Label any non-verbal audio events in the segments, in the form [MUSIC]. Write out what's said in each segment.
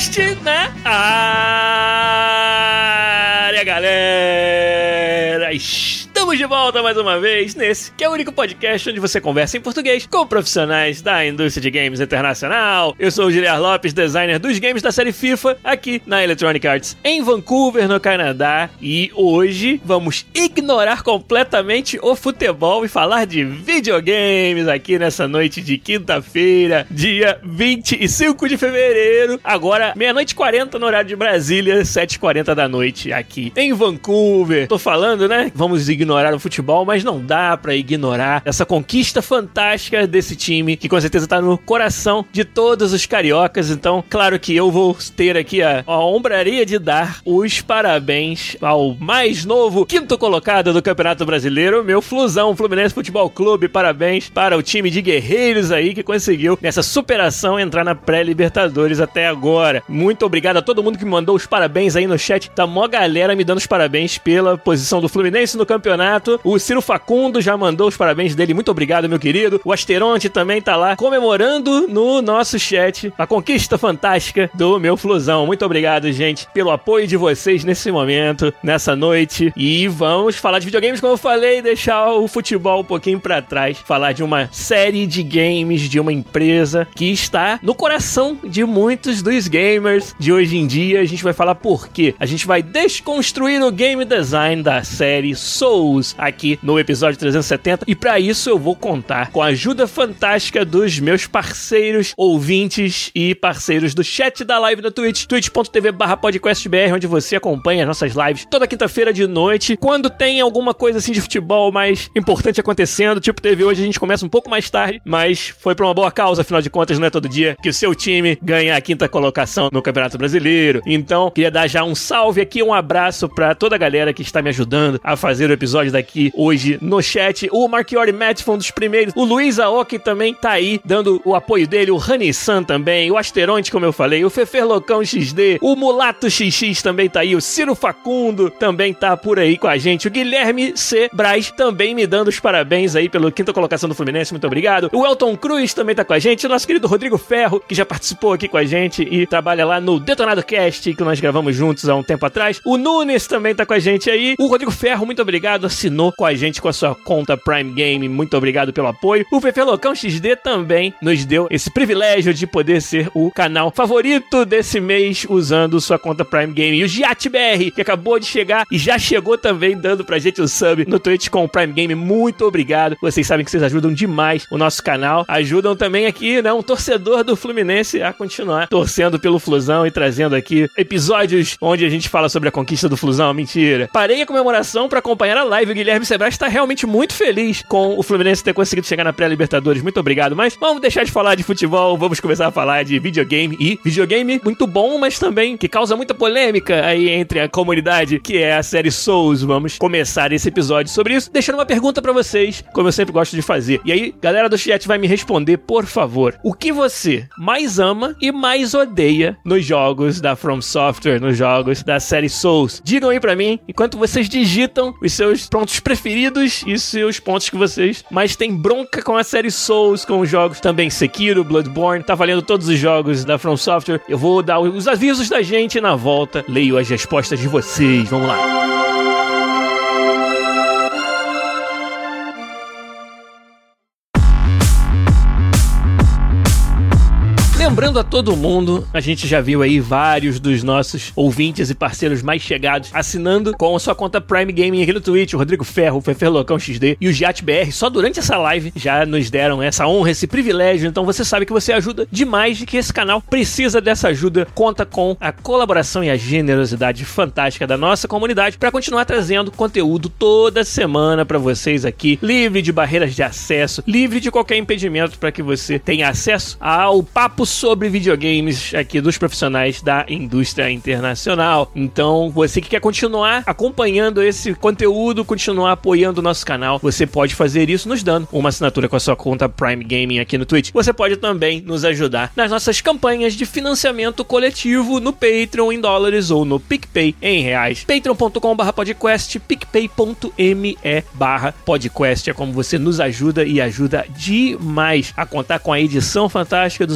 Podcast na área, de volta mais uma vez nesse, que é o único podcast onde você conversa em português com profissionais da indústria de games internacional. Eu sou o Giliar Lopes, designer dos games da série FIFA, aqui na Electronic Arts em Vancouver, no Canadá. E hoje vamos ignorar completamente o futebol e falar de videogames aqui nessa noite de quinta-feira, dia 25 de fevereiro. Agora, meia-noite 40 no horário de Brasília, 7h40 da noite aqui em Vancouver. Tô falando, né? Vamos ignorar ignorar o futebol, mas não dá para ignorar essa conquista fantástica desse time, que com certeza tá no coração de todos os cariocas. Então, claro que eu vou ter aqui a, a honraria de dar os parabéns ao mais novo quinto colocado do Campeonato Brasileiro, meu Flusão, Fluminense Futebol Clube. Parabéns para o time de guerreiros aí que conseguiu nessa superação entrar na pré-Libertadores até agora. Muito obrigado a todo mundo que me mandou os parabéns aí no chat. Tá mó galera me dando os parabéns pela posição do Fluminense no campeonato O Ciro Facundo já mandou os parabéns dele. Muito obrigado, meu querido. O Asteronte também tá lá comemorando no nosso chat a conquista fantástica do meu Flusão. Muito obrigado, gente, pelo apoio de vocês nesse momento, nessa noite. E vamos falar de videogames, como eu falei, deixar o futebol um pouquinho para trás, falar de uma série de games de uma empresa que está no coração de muitos dos gamers de hoje em dia. A gente vai falar por quê. A gente vai desconstruir o game design da série Soul aqui no episódio 370 e para isso eu vou contar com a ajuda fantástica dos meus parceiros, ouvintes e parceiros do chat da live da Twitch, twitch.tv/podcastbr, onde você acompanha as nossas lives toda quinta-feira de noite, quando tem alguma coisa assim de futebol mais importante acontecendo, tipo teve hoje, a gente começa um pouco mais tarde, mas foi para uma boa causa, afinal de contas não é todo dia que o seu time ganha a quinta colocação no Campeonato Brasileiro. Então, queria dar já um salve aqui, um abraço para toda a galera que está me ajudando a fazer o episódio episódios daqui hoje no chat. O Marchiori Matt foi um dos primeiros. O Luiz Aoki também tá aí, dando o apoio dele. O Honey San também. O Asteronte, como eu falei. O Fefer Locão XD. O Mulato XX também tá aí. O Ciro Facundo também tá por aí com a gente. O Guilherme C. Braz também me dando os parabéns aí pela quinta colocação do Fluminense. Muito obrigado. O Elton Cruz também tá com a gente. O nosso querido Rodrigo Ferro, que já participou aqui com a gente e trabalha lá no Detonado Cast, que nós gravamos juntos há um tempo atrás. O Nunes também tá com a gente aí. O Rodrigo Ferro, muito obrigado assinou com a gente com a sua conta Prime Game. Muito obrigado pelo apoio. O Fefe Locão XD também nos deu esse privilégio de poder ser o canal favorito desse mês usando sua conta Prime Game. E o GiatBR, que acabou de chegar e já chegou também dando pra gente o sub no Twitch com o Prime Game. Muito obrigado. Vocês sabem que vocês ajudam demais o nosso canal. Ajudam também aqui, né, um torcedor do Fluminense a continuar torcendo pelo Flusão e trazendo aqui episódios onde a gente fala sobre a conquista do Flusão. Mentira. Parei a comemoração para acompanhar a live, Guilherme Sebras está realmente muito feliz com o Fluminense ter conseguido chegar na pré-Libertadores. Muito obrigado. Mas vamos deixar de falar de futebol, vamos começar a falar de videogame. E videogame muito bom, mas também que causa muita polêmica aí entre a comunidade, que é a série Souls. Vamos começar esse episódio sobre isso, deixando uma pergunta para vocês, como eu sempre gosto de fazer. E aí, galera do chat vai me responder, por favor. O que você mais ama e mais odeia nos jogos da From Software, nos jogos da série Souls? Digam aí para mim, enquanto vocês digitam os seus prontos preferidos e seus pontos que vocês mais têm bronca com a série Souls, com os jogos também Sekiro, Bloodborne, tá valendo todos os jogos da From Software. Eu vou dar os avisos da gente na volta, leio as respostas de vocês. Vamos lá. Lembrando a todo mundo, a gente já viu aí vários dos nossos ouvintes e parceiros mais chegados assinando com a sua conta Prime Gaming aqui no Twitch, o Rodrigo Ferro, o Fefer Locão XD e o Giat BR, só durante essa live já nos deram essa honra, esse privilégio. Então você sabe que você ajuda demais e que esse canal precisa dessa ajuda. Conta com a colaboração e a generosidade fantástica da nossa comunidade para continuar trazendo conteúdo toda semana para vocês aqui, livre de barreiras de acesso, livre de qualquer impedimento para que você tenha acesso ao papo sobre videogames aqui dos profissionais da indústria internacional. Então, você que quer continuar acompanhando esse conteúdo, continuar apoiando o nosso canal, você pode fazer isso nos dando uma assinatura com a sua conta Prime Gaming aqui no Twitch. Você pode também nos ajudar nas nossas campanhas de financiamento coletivo no Patreon em dólares ou no PicPay em reais. patreon.com/podcast, picpay.me podcast é como você nos ajuda e ajuda demais a contar com a edição fantástica do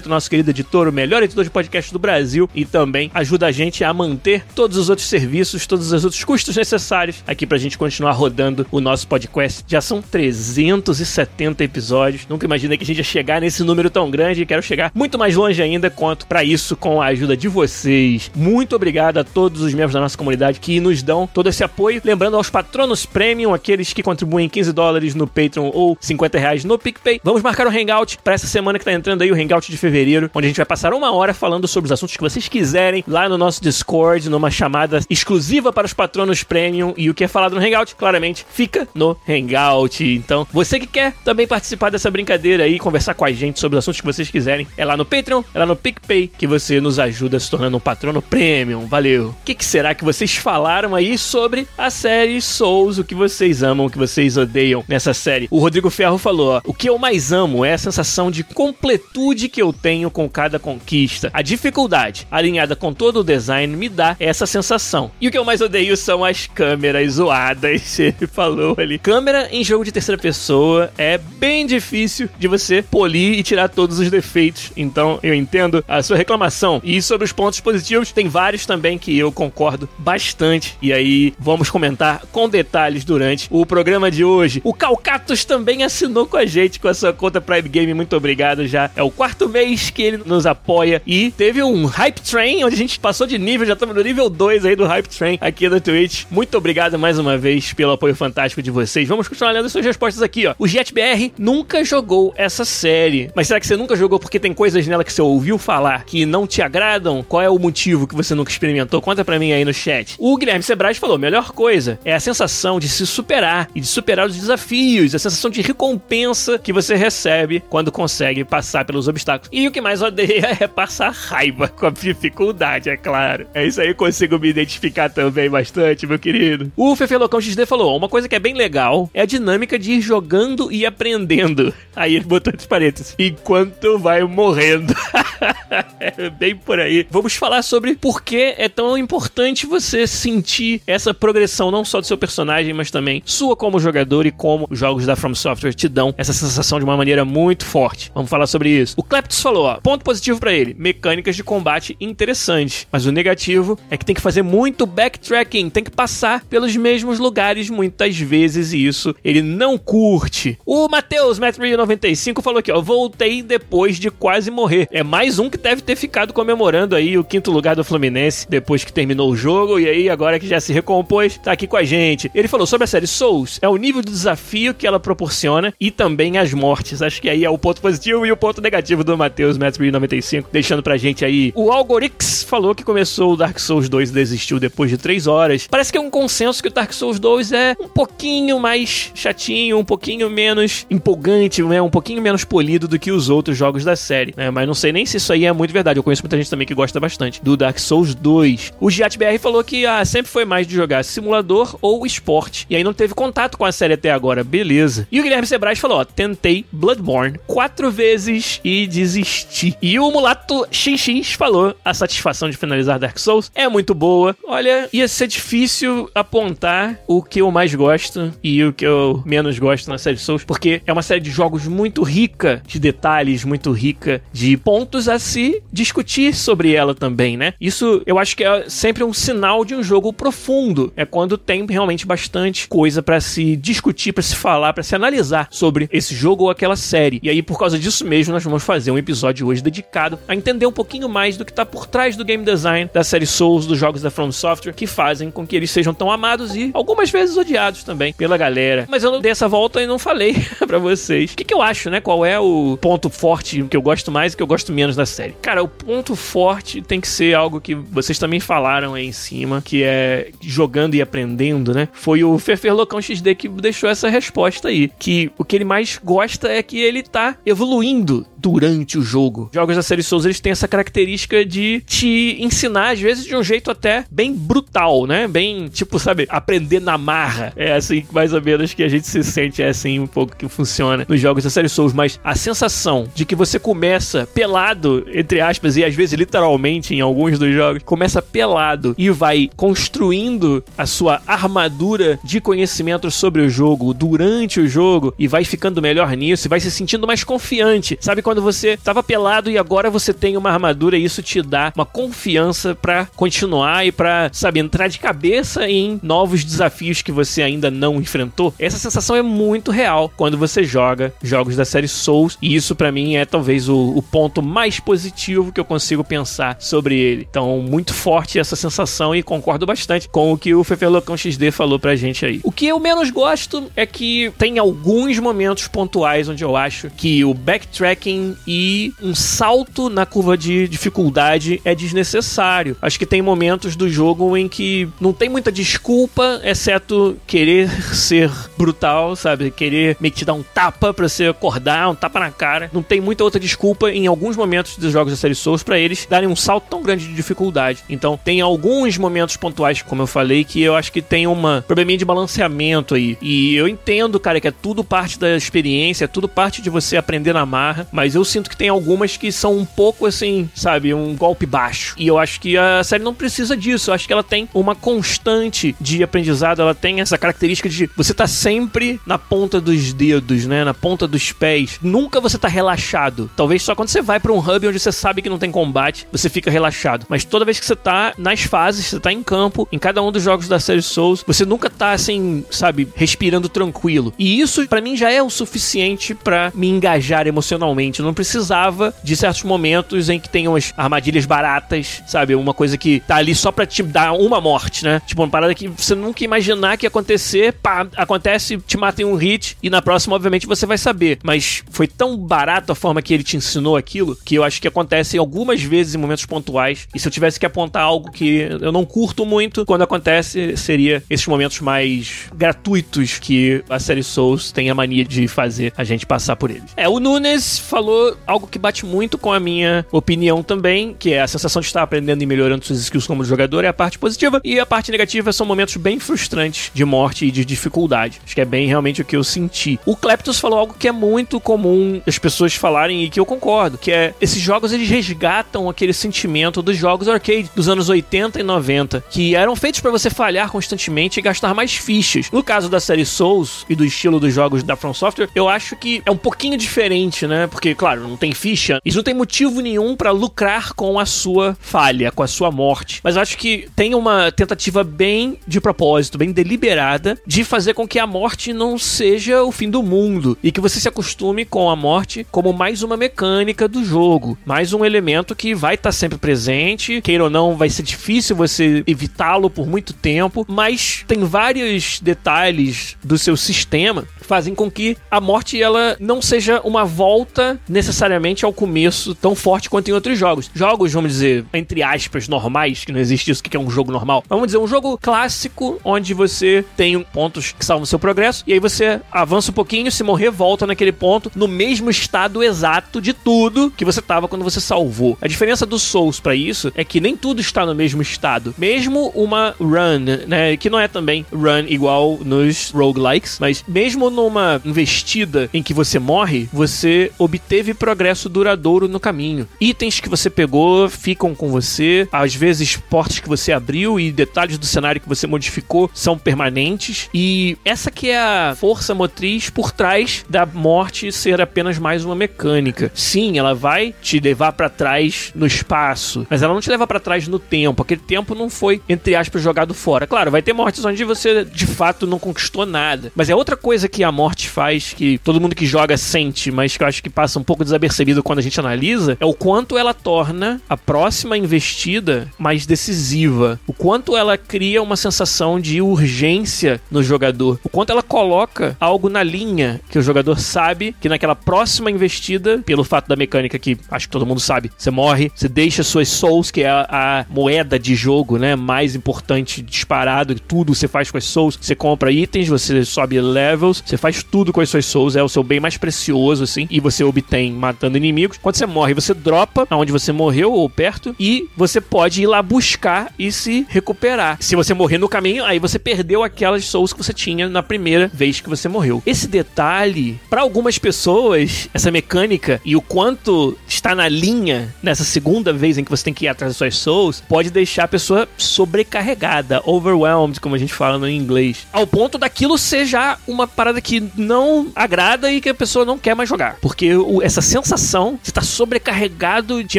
Zabuzeto, nosso querido editor, o melhor editor de podcast do Brasil e também ajuda a gente a manter todos os outros serviços, todos os outros custos necessários aqui pra gente continuar rodando o nosso podcast. Já são 370 episódios. Nunca imaginei que a gente ia chegar nesse número tão grande e quero chegar muito mais longe ainda. Conto para isso com a ajuda de vocês. Muito obrigado a todos os membros da nossa comunidade que nos dão todo esse apoio. Lembrando aos patronos premium, aqueles que contribuem 15 dólares no Patreon ou 50 reais no PicPay. Vamos marcar um hangout para essa semana que tá entrando aí, o hangout de fevereiro, onde a gente vai passar uma hora falando sobre os assuntos que vocês quiserem lá no nosso Discord, numa chamada exclusiva para os patronos premium. E o que é falado no hangout, claramente, fica no hangout. Então, você que quer também participar dessa brincadeira aí, conversar com a gente sobre os assuntos que vocês quiserem, é lá no Patreon, é lá no PicPay que você nos ajuda se tornando um patrono premium. Valeu! O que, que será que vocês falaram aí sobre a série Souls? O que vocês amam, o que vocês odeiam nessa série? O Rodrigo Ferro falou: ó, o que eu mais amo é a sensação de completude que eu tenho com cada conquista. A dificuldade, alinhada com todo o design, me dá essa sensação. E o que eu mais odeio são as câmeras zoadas. [LAUGHS] Ele falou ali. Câmera em jogo de terceira pessoa é bem difícil de você polir e tirar todos os defeitos. Então eu entendo a sua reclamação. E sobre os pontos positivos, tem vários também que eu concordo bastante. E aí vamos comentar com detalhes durante o programa de hoje. O Calcatos também assinou com a gente com a sua conta Prime Game. Muito obrigado já. É o quarto mês que ele nos apoia. E teve um Hype Train, onde a gente passou de nível, já estamos no nível 2 aí do Hype Train aqui no Twitch. Muito obrigado mais uma vez pelo apoio fantástico de vocês. Vamos continuar lendo suas respostas aqui, ó. O JetBR nunca jogou essa série. Mas será que você nunca jogou porque tem coisas nela que você ouviu falar que não te agradam? Qual é o motivo que você nunca experimentou? Conta pra mim aí no chat. O Guilherme Sebrais falou: melhor coisa é a sensação de se superar e de superar os desafios, a sensação de recompensa que você recebe quando consegue passar pelos obstáculos. E o que mais odeia é passar raiva com a dificuldade, é claro. É isso aí, eu consigo me identificar também bastante, meu querido. O Fefe Locão XD falou: uma coisa que é bem legal é a dinâmica de ir jogando e aprendendo. Aí ele botou entre parênteses: enquanto vai morrendo. [LAUGHS] [LAUGHS] bem por aí. Vamos falar sobre por que é tão importante você sentir essa progressão, não só do seu personagem, mas também sua como jogador e como os jogos da From Software te dão essa sensação de uma maneira muito forte. Vamos falar sobre isso. O Kleptos falou, ó, ponto positivo para ele, mecânicas de combate interessantes, mas o negativo é que tem que fazer muito backtracking, tem que passar pelos mesmos lugares muitas vezes e isso ele não curte. O Matheus Metro95 falou aqui, ó, voltei depois de quase morrer. É mais um que deve ter ficado comemorando aí o quinto lugar do Fluminense depois que terminou o jogo e aí agora que já se recompôs, tá aqui com a gente. Ele falou sobre a série Souls, é o nível de desafio que ela proporciona e também as mortes. Acho que aí é o ponto positivo e o ponto negativo do Matheus Metro95, deixando pra gente aí. O Algorix falou que começou o Dark Souls 2 e desistiu depois de 3 horas. Parece que é um consenso que o Dark Souls 2 é um pouquinho mais chatinho, um pouquinho menos empolgante, né? um pouquinho menos polido do que os outros jogos da série, né? Mas não sei nem se isso aí é muito verdade. Eu conheço muita gente também que gosta bastante do Dark Souls 2. O GiatBR falou que ah, sempre foi mais de jogar simulador ou esporte. E aí não teve contato com a série até agora. Beleza. E o Guilherme Sebrais falou: ó, tentei Bloodborne quatro vezes e desisti. E o Mulato XX falou: a satisfação de finalizar Dark Souls é muito boa. Olha, ia ser difícil apontar o que eu mais gosto e o que eu menos gosto na série Souls, porque é uma série de jogos muito rica de detalhes, muito rica de pontos a se discutir sobre ela também, né? Isso eu acho que é sempre um sinal de um jogo profundo. É quando tem realmente bastante coisa para se discutir, para se falar, para se analisar sobre esse jogo ou aquela série. E aí, por causa disso mesmo, nós vamos fazer um episódio hoje dedicado a entender um pouquinho mais do que tá por trás do game design da série Souls, dos jogos da From Software, que fazem com que eles sejam tão amados e algumas vezes odiados também pela galera. Mas eu não dei essa volta e não falei [LAUGHS] para vocês. O que, que eu acho, né? Qual é o ponto forte que eu gosto mais e que eu gosto menos da série? Cara, o ponto forte tem que ser algo que vocês também falaram aí em cima, que é jogando e aprendendo, né? Foi o Fefer Locão XD que deixou essa resposta aí. Que o que ele mais gosta é que ele tá evoluindo durante o jogo. Jogos da série Souls, eles têm essa característica de te ensinar, às vezes, de um jeito até bem brutal, né? Bem, tipo, sabe, aprender na marra. É assim, mais ou menos, que a gente se sente, é assim, um pouco que funciona nos jogos da série Souls. Mas a sensação de que você começa pelado, entre aspas, e às vezes literalmente em alguns dos jogos, começa pelado e vai construindo a sua armadura de conhecimento sobre o jogo durante o jogo e vai ficando melhor nisso e vai se sentindo mais confiante. Sabe quando você estava pelado e agora você tem uma armadura e isso te dá uma confiança para continuar e para, sabe, entrar de cabeça em novos desafios que você ainda não enfrentou? Essa sensação é muito real quando você joga jogos da série Souls e isso para mim é talvez o, o ponto mais positivo que eu consigo pensar sobre ele. Então, muito forte essa sensação e concordo bastante com o que o Fefelocão XD falou pra gente aí. O que eu menos gosto é que tem alguns momentos pontuais onde eu acho que o backtracking e um salto na curva de dificuldade é desnecessário. Acho que tem momentos do jogo em que não tem muita desculpa, exceto querer [LAUGHS] ser brutal, sabe? Querer que te dar um tapa pra você acordar, um tapa na cara. Não tem muita outra desculpa em alguns momentos dos jogos da série Souls para eles darem um salto tão grande de dificuldade. Então, tem alguns momentos pontuais, como eu falei, que eu acho que tem uma probleminha de balanceamento aí. E eu entendo, cara, que é tudo parte da experiência, é tudo parte de você aprender na marra, mas eu sinto que tem algumas que são um pouco assim, sabe, um golpe baixo. E eu acho que a série não precisa disso. Eu acho que ela tem uma constante de aprendizado, ela tem essa característica de você tá sempre na ponta dos dedos, né, na ponta dos pés. Nunca você tá relaxado. Talvez só quando você vai para um hub onde você sabe que não tem combate, você fica relaxado. Mas toda vez que você tá nas fases, você tá em campo, em cada um dos jogos da série Souls, você nunca tá assim, sabe, respirando tranquilo. E isso para mim já é o suficiente para me engajar emocionalmente. Eu não precisava de certos momentos em que tem umas armadilhas baratas, sabe, uma coisa que tá ali só para te dar uma morte, né? Tipo, uma parada que você nunca imaginar que ia acontecer, pá, acontece, te mata em um hit e na próxima obviamente você vai saber. Mas foi tão barato a forma que ele te ensinou aquilo que eu acho que acontece algumas vezes em momentos pontuais. E se eu tivesse que apontar algo que eu não curto muito quando acontece, seria esses momentos mais gratuitos que a série Souls tem a mania de fazer a gente passar por eles. É, o Nunes falou algo que bate muito com a minha opinião também, que é a sensação de estar aprendendo e melhorando suas skills como jogador, é a parte positiva. E a parte negativa são momentos bem frustrantes de morte e de dificuldade. Acho que é bem realmente o que eu senti. O Kleptos falou algo que é muito comum as pessoas falarem e que eu concordo, que é esses jogos eles resgatam aquele sentimento dos jogos arcade dos anos 80 e 90, que eram feitos para você falhar constantemente e gastar mais fichas. No caso da série Souls e do estilo dos jogos da From Software, eu acho que é um pouquinho diferente, né? Porque, claro, não tem ficha, isso não tem motivo nenhum para lucrar com a sua falha, com a sua morte. Mas acho que tem uma tentativa bem de propósito, bem deliberada, de fazer com que a morte não seja o fim do mundo e que você se acostume com a morte como mais uma mecânica do jogo, mais um elemento que vai estar tá sempre presente, queira ou não, vai ser difícil você evitá-lo por muito tempo, mas tem vários detalhes do seu sistema fazem com que a morte ela não seja uma volta necessariamente ao começo tão forte quanto em outros jogos. Jogos, vamos dizer, entre aspas, normais, que não existe isso, que é um jogo normal. Vamos dizer, um jogo clássico onde você tem pontos que salvam seu progresso e aí você avança um pouquinho, se morrer, volta naquele ponto no mesmo estado exato de tudo que você tava quando você salvou. A diferença do Souls para isso é que nem tudo está no mesmo estado. Mesmo uma run, né, que não é também run igual nos roguelikes, mas mesmo numa investida em que você morre, você obteve progresso duradouro no caminho. Itens que você pegou ficam com você, às vezes portas que você abriu e detalhes do cenário que você modificou são permanentes. E essa que é a força motriz por trás da morte ser apenas mais uma mecânica. Sim, ela vai te levar para trás no espaço, mas ela não te leva para trás no tempo. Aquele tempo não foi, entre aspas, jogado fora. Claro, vai ter mortes onde você de fato não conquistou nada. Mas é outra coisa que a morte faz que todo mundo que joga sente, mas que eu acho que passa um pouco desapercebido quando a gente analisa, é o quanto ela torna a próxima investida mais decisiva. O quanto ela cria uma sensação de urgência no jogador. O quanto ela coloca algo na linha que o jogador sabe que naquela próxima investida, pelo fato da mecânica que acho que todo mundo sabe, você morre, você deixa suas souls, que é a, a moeda de jogo, né, mais importante disparado, tudo você faz com as souls, você compra itens, você sobe levels, você faz tudo com as suas souls, é o seu bem mais precioso assim, e você obtém matando inimigos. Quando você morre, você dropa aonde você morreu ou perto e você pode ir lá buscar e se recuperar. Se você morrer no caminho, aí você perdeu aquelas souls que você tinha na primeira vez que você morreu. Esse detalhe, para algumas pessoas, essa mecânica e o quanto está na linha nessa segunda vez em que você tem que ir atrás das suas souls, pode deixar a pessoa sobrecarregada, overwhelmed, como a gente fala no inglês, ao ponto daquilo ser já uma parada que não agrada e que a pessoa não quer mais jogar. Porque o, essa sensação de estar sobrecarregado de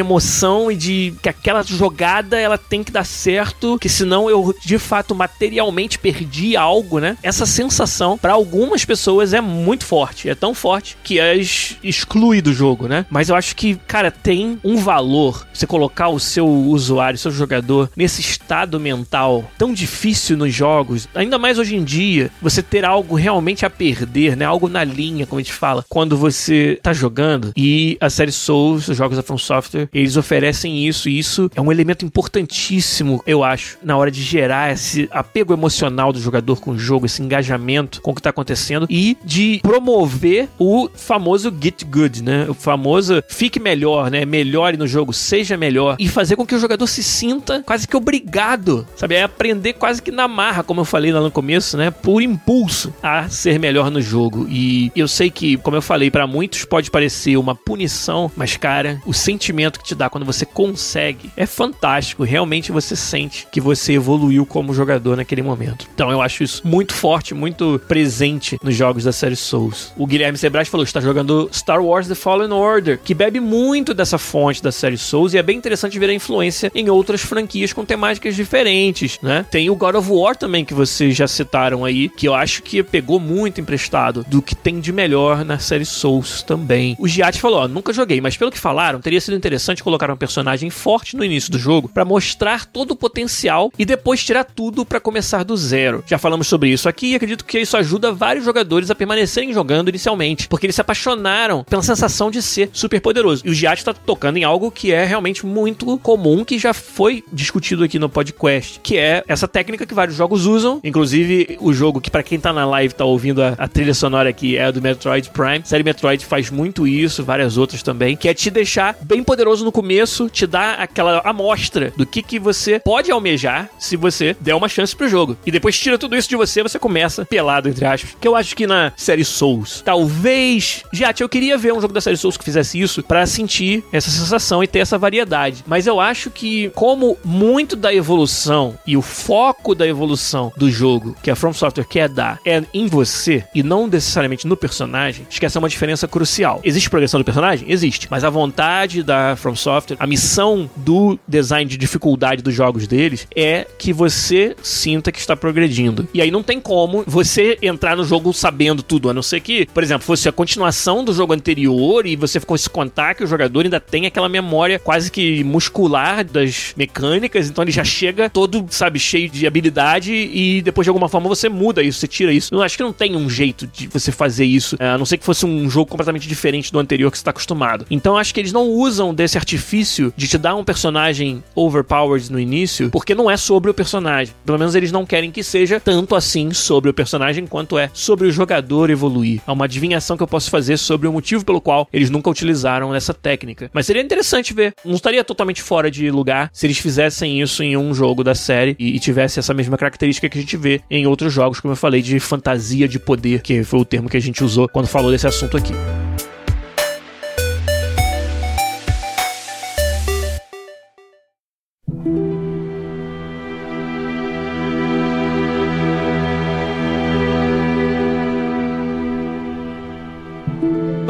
emoção e de que aquela jogada ela tem que dar certo, que senão eu de fato materialmente perdi algo, né? Essa sensação para algumas pessoas é muito forte, é tão forte que as exclui do jogo, né? Mas eu acho que, cara, tem um valor você colocar o seu usuário, seu jogador nesse estado mental tão difícil nos jogos, ainda mais hoje em dia, você ter algo realmente a perder, né? Algo na linha, como a gente fala, quando você tá jogando. E a série Souls, os jogos da From Software, eles oferecem isso e isso é um elemento importantíssimo, eu acho, na hora de gerar esse apego emocional do jogador com o jogo, esse engajamento com o que tá acontecendo e de promover o famoso get good, né? O famoso fique melhor, né? Melhore no jogo, seja melhor e fazer com que o jogador se sinta quase que obrigado, sabe? É aprender quase que na marra, como eu falei lá no começo, né? Por impulso a ser melhor no jogo. E eu sei que, como eu falei, para muitos pode parecer uma punição, mas cara, o sentimento que te dá quando você consegue é fantástico. Realmente você sente que você evoluiu como jogador naquele momento. Então eu acho isso muito forte, muito presente nos jogos da série Souls. O Guilherme Sebras falou: está jogando Star Wars The Fallen Order, que bebe muito dessa fonte da série Souls e é bem interessante ver a influência em outras franquias com temáticas diferentes, né? Tem o God of War também que vocês já citaram aí, que eu acho que pegou muito emprestado do que tem de melhor na série Souls também. O Giat falou: ó, nunca joguei, mas pelo que falaram, teria sido interessante colocar um personagem forte no início do jogo para mostrar todo o potencial e depois tirar tudo para começar do zero. Já falamos sobre isso aqui e acredito que isso ajuda vários jogadores a permanecerem jogando inicialmente, porque eles se apaixonaram pela sensação de ser super poderoso. E o Giat tá tocando em algo que é realmente muito comum, que já foi discutido aqui no podcast, que é essa técnica que vários jogos usam, inclusive o jogo que para quem tá na live tá ouvindo a, a, trilha sonora aqui é a do Metroid Prime. A série Metroid faz muito isso, várias outras também, que é te deixar bem poderoso no começo, te dar aquela amostra do que que você pode almejar se você der uma chance pro jogo. E depois tira tudo isso de você, você começa pelado entre aspas. Que eu acho que na série Souls, talvez, já eu queria ver um jogo da série Souls que fizesse isso para sentir essa sensação e ter essa variedade. Mas eu acho que como muito da evolução e o foco da evolução do jogo que a From Software quer dar é em você e não necessariamente no personagem, acho que essa é uma diferença crucial. Existe progressão do personagem? Existe. Mas a vontade da From Software, a missão do design de dificuldade dos jogos deles é que você sinta que está progredindo. E aí não tem como você entrar no jogo sabendo tudo, a não ser que, por exemplo, fosse a continuação do jogo anterior e você fosse contar que o jogador ainda tem aquela memória quase que muscular das mecânicas, então ele já chega todo, sabe, cheio de habilidade e depois de alguma forma você muda isso, você tira isso. Eu acho que não tem um jeito de você fazer isso, a não ser que fosse um jogo completamente diferente do anterior que você está acostumado. Então acho que eles não usam desse artifício de te dar um personagem overpowered no início, porque não é sobre o personagem. Pelo menos eles não querem que seja tanto assim sobre o personagem quanto é sobre o jogador evoluir. É uma adivinhação que eu posso fazer sobre o motivo pelo qual eles nunca utilizaram essa técnica. Mas seria interessante ver. Não estaria totalmente fora de lugar se eles fizessem isso em um jogo da série e, tivesse essa mesma característica que a gente vê em outros jogos, como eu falei, de fantasia de poder que foi o termo que a gente usou quando falou desse assunto aqui.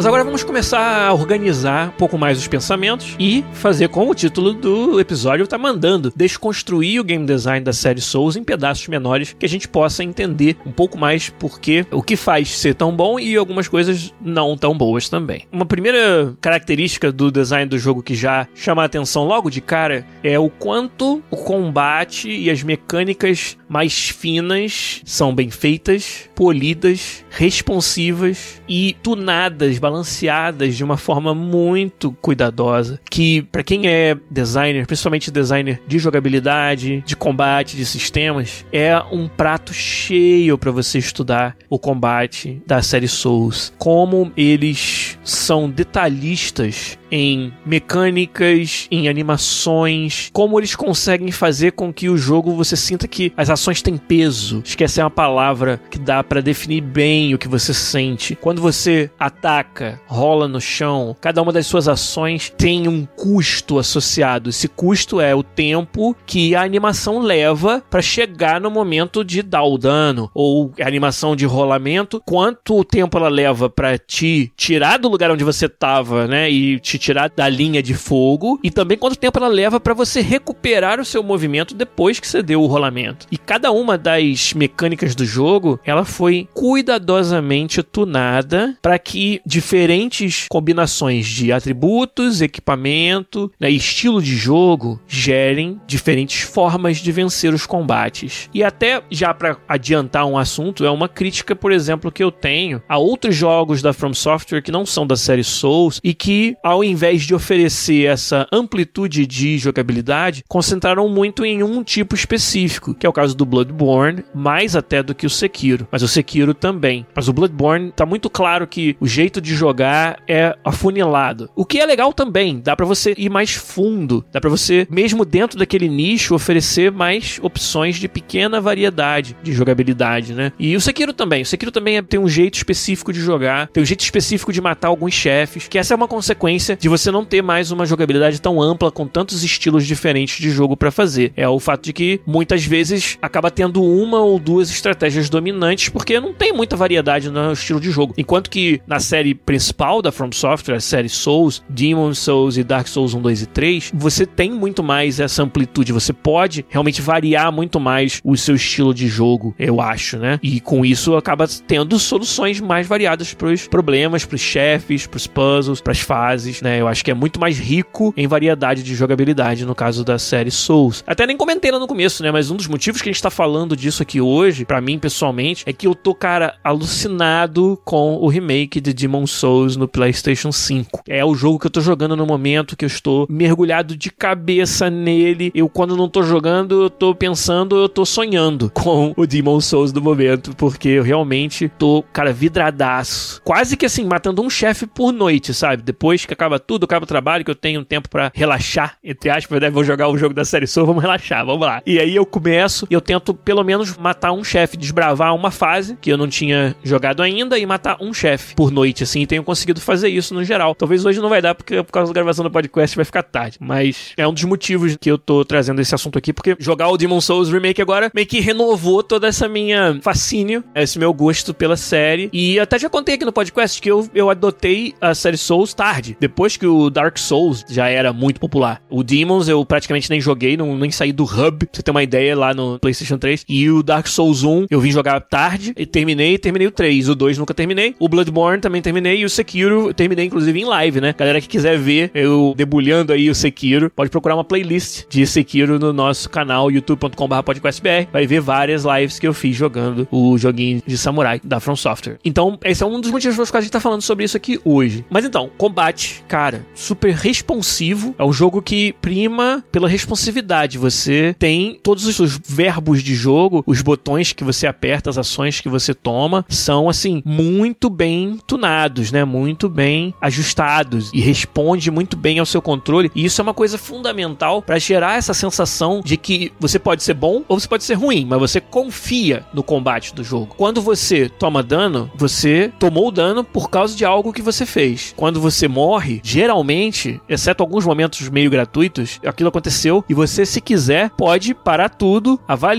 Mas agora vamos começar a organizar um pouco mais os pensamentos e fazer como o título do episódio está mandando, desconstruir o game design da série Souls em pedaços menores que a gente possa entender um pouco mais porque o que faz ser tão bom e algumas coisas não tão boas também. Uma primeira característica do design do jogo que já chama a atenção logo de cara é o quanto o combate e as mecânicas mais finas são bem feitas, polidas, responsivas e tunadas, balanceadas de uma forma muito cuidadosa. Que para quem é designer, principalmente designer de jogabilidade, de combate, de sistemas, é um prato cheio para você estudar o combate da série Souls. Como eles são detalhistas em mecânicas, em animações, como eles conseguem fazer com que o jogo você sinta que as ações têm peso. Esquece é uma palavra que dá para definir bem o que você sente. Quando você ataca, rola no chão, cada uma das suas ações tem um custo associado. Esse custo é o tempo que a animação leva para chegar no momento de dar o dano ou a animação de rolamento, quanto tempo ela leva para te tirar do lugar onde você tava, né, e te tirar da linha de fogo e também quanto tempo ela leva para você recuperar o seu movimento depois que você deu o rolamento. E cada uma das mecânicas do jogo, ela foi cuidadosamente tunada para que diferentes combinações de atributos, equipamento, né, estilo de jogo gerem diferentes formas de vencer os combates. E até já para adiantar um assunto, é uma crítica, por exemplo, que eu tenho a outros jogos da From Software que não são da série Souls e que ao invés de oferecer essa amplitude de jogabilidade, concentraram muito em um tipo específico, que é o caso do Bloodborne, mais até do que o Sekiro. Mas o Sekiro também. Mas o Bloodborne tá muito claro que o jeito de jogar é afunilado. O que é legal também, dá para você ir mais fundo, dá para você mesmo dentro daquele nicho oferecer mais opções de pequena variedade de jogabilidade, né? E o Sekiro também. O Sekiro também é, tem um jeito específico de jogar, tem um jeito específico de matar alguns chefes, que essa é uma consequência de você não ter mais uma jogabilidade tão ampla com tantos estilos diferentes de jogo para fazer. É o fato de que muitas vezes acaba tendo uma ou duas estratégias dominantes porque não tem muita variedade no estilo de jogo. Enquanto que na série principal da From Software, a série Souls, Demon Souls e Dark Souls 1, 2 e 3, você tem muito mais essa amplitude, você pode realmente variar muito mais o seu estilo de jogo, eu acho, né? E com isso acaba tendo soluções mais variadas para os problemas, para os chefes, para os puzzles, para as fases, né? Eu acho que é muito mais rico em variedade de jogabilidade no caso da série Souls. Até nem comentei lá no começo, né? Mas um dos motivos que gente tá falando disso aqui hoje, para mim pessoalmente, é que eu tô, cara, alucinado com o remake de Demon Souls no PlayStation 5. É o jogo que eu tô jogando no momento que eu estou mergulhado de cabeça nele. Eu, quando não tô jogando, eu tô pensando, eu tô sonhando [LAUGHS] com o Demon Souls do momento, porque eu realmente tô, cara, vidradaço. Quase que assim, matando um chefe por noite, sabe? Depois que acaba tudo, acaba o trabalho, que eu tenho um tempo para relaxar, entre aspas, né? Vou jogar o jogo da série Soul, vamos relaxar, vamos lá. E aí eu começo e eu tento pelo menos matar um chefe, desbravar uma fase que eu não tinha jogado ainda e matar um chefe por noite, assim, e tenho conseguido fazer isso no geral. Talvez hoje não vai dar, porque por causa da gravação do podcast vai ficar tarde. Mas é um dos motivos que eu tô trazendo esse assunto aqui, porque jogar o Demon Souls Remake agora meio que renovou toda essa minha fascínio, esse meu gosto pela série. E até já contei aqui no podcast que eu, eu adotei a série Souls tarde, depois que o Dark Souls já era muito popular. O Demons eu praticamente nem joguei, não, nem saí do hub, pra você ter uma ideia, lá no PlayStation 3. E o Dark Souls 1 eu vim jogar tarde e terminei, terminei o 3. O 2 nunca terminei. O Bloodborne também terminei e o Sekiro eu terminei inclusive em live, né? Galera que quiser ver eu debulhando aí o Sekiro, pode procurar uma playlist de Sekiro no nosso canal youtube.com/podcastbr. Vai ver várias lives que eu fiz jogando o joguinho de samurai da From Software. Então, esse é um dos motivos pelos quais a gente tá falando sobre isso aqui hoje. Mas então, combate, cara, super responsivo. É um jogo que prima pela responsividade. Você tem todos os verbos verbos de jogo, os botões que você aperta, as ações que você toma, são assim muito bem tunados, né? Muito bem ajustados e responde muito bem ao seu controle. E isso é uma coisa fundamental para gerar essa sensação de que você pode ser bom ou você pode ser ruim, mas você confia no combate do jogo. Quando você toma dano, você tomou dano por causa de algo que você fez. Quando você morre, geralmente, exceto alguns momentos meio gratuitos, aquilo aconteceu e você, se quiser, pode parar tudo, avaliar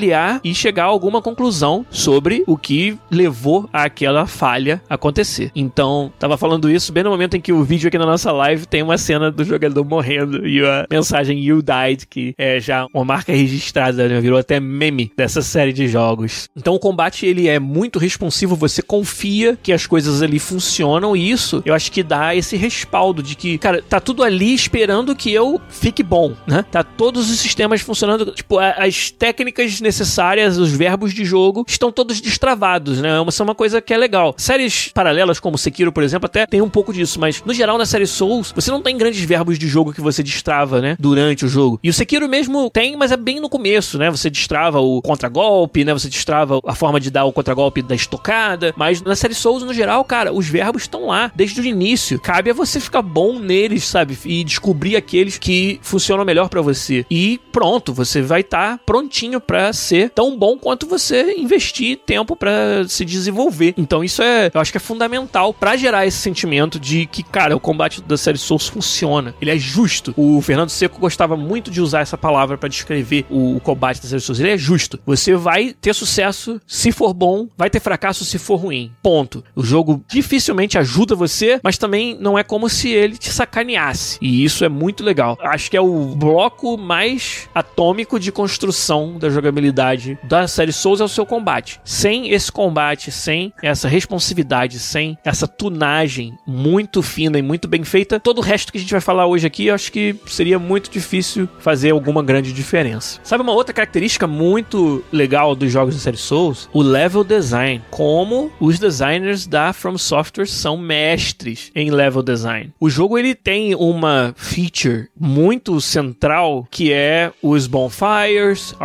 e chegar a alguma conclusão sobre o que levou àquela falha acontecer. Então, tava falando isso bem no momento em que o vídeo aqui na nossa live tem uma cena do jogador morrendo e a mensagem You Died, que é já uma marca registrada, né? virou até meme dessa série de jogos. Então o combate ele é muito responsivo, você confia que as coisas ali funcionam e isso eu acho que dá esse respaldo de que, cara, tá tudo ali esperando que eu fique bom, né? Tá todos os sistemas funcionando, tipo, as técnicas necessárias, os verbos de jogo estão todos destravados, né? Isso é uma coisa que é legal. Séries paralelas como Sekiro, por exemplo, até tem um pouco disso, mas no geral na série Souls, você não tem grandes verbos de jogo que você destrava, né? Durante o jogo. E o Sekiro mesmo tem, mas é bem no começo, né? Você destrava o contragolpe, né? Você destrava a forma de dar o contragolpe da estocada. Mas na série Souls, no geral, cara, os verbos estão lá desde o início. Cabe a você ficar bom neles, sabe? E descobrir aqueles que funcionam melhor para você. E pronto, você vai estar tá prontinho para ser tão bom quanto você investir tempo para se desenvolver. Então isso é, eu acho que é fundamental para gerar esse sentimento de que, cara, o combate da série Souls funciona. Ele é justo. O Fernando Seco gostava muito de usar essa palavra para descrever o, o combate da série Souls. Ele é justo. Você vai ter sucesso se for bom, vai ter fracasso se for ruim. Ponto. O jogo dificilmente ajuda você, mas também não é como se ele te sacaneasse. E isso é muito legal. Acho que é o bloco mais atômico de construção da jogabilidade da série Souls é o seu combate. Sem esse combate, sem essa responsividade, sem essa tunagem muito fina e muito bem feita, todo o resto que a gente vai falar hoje aqui, eu acho que seria muito difícil fazer alguma grande diferença. Sabe uma outra característica muito legal dos jogos da série Souls? O level design. Como os designers da From Software são mestres em level design. O jogo ele tem uma feature muito central que é os bonfires,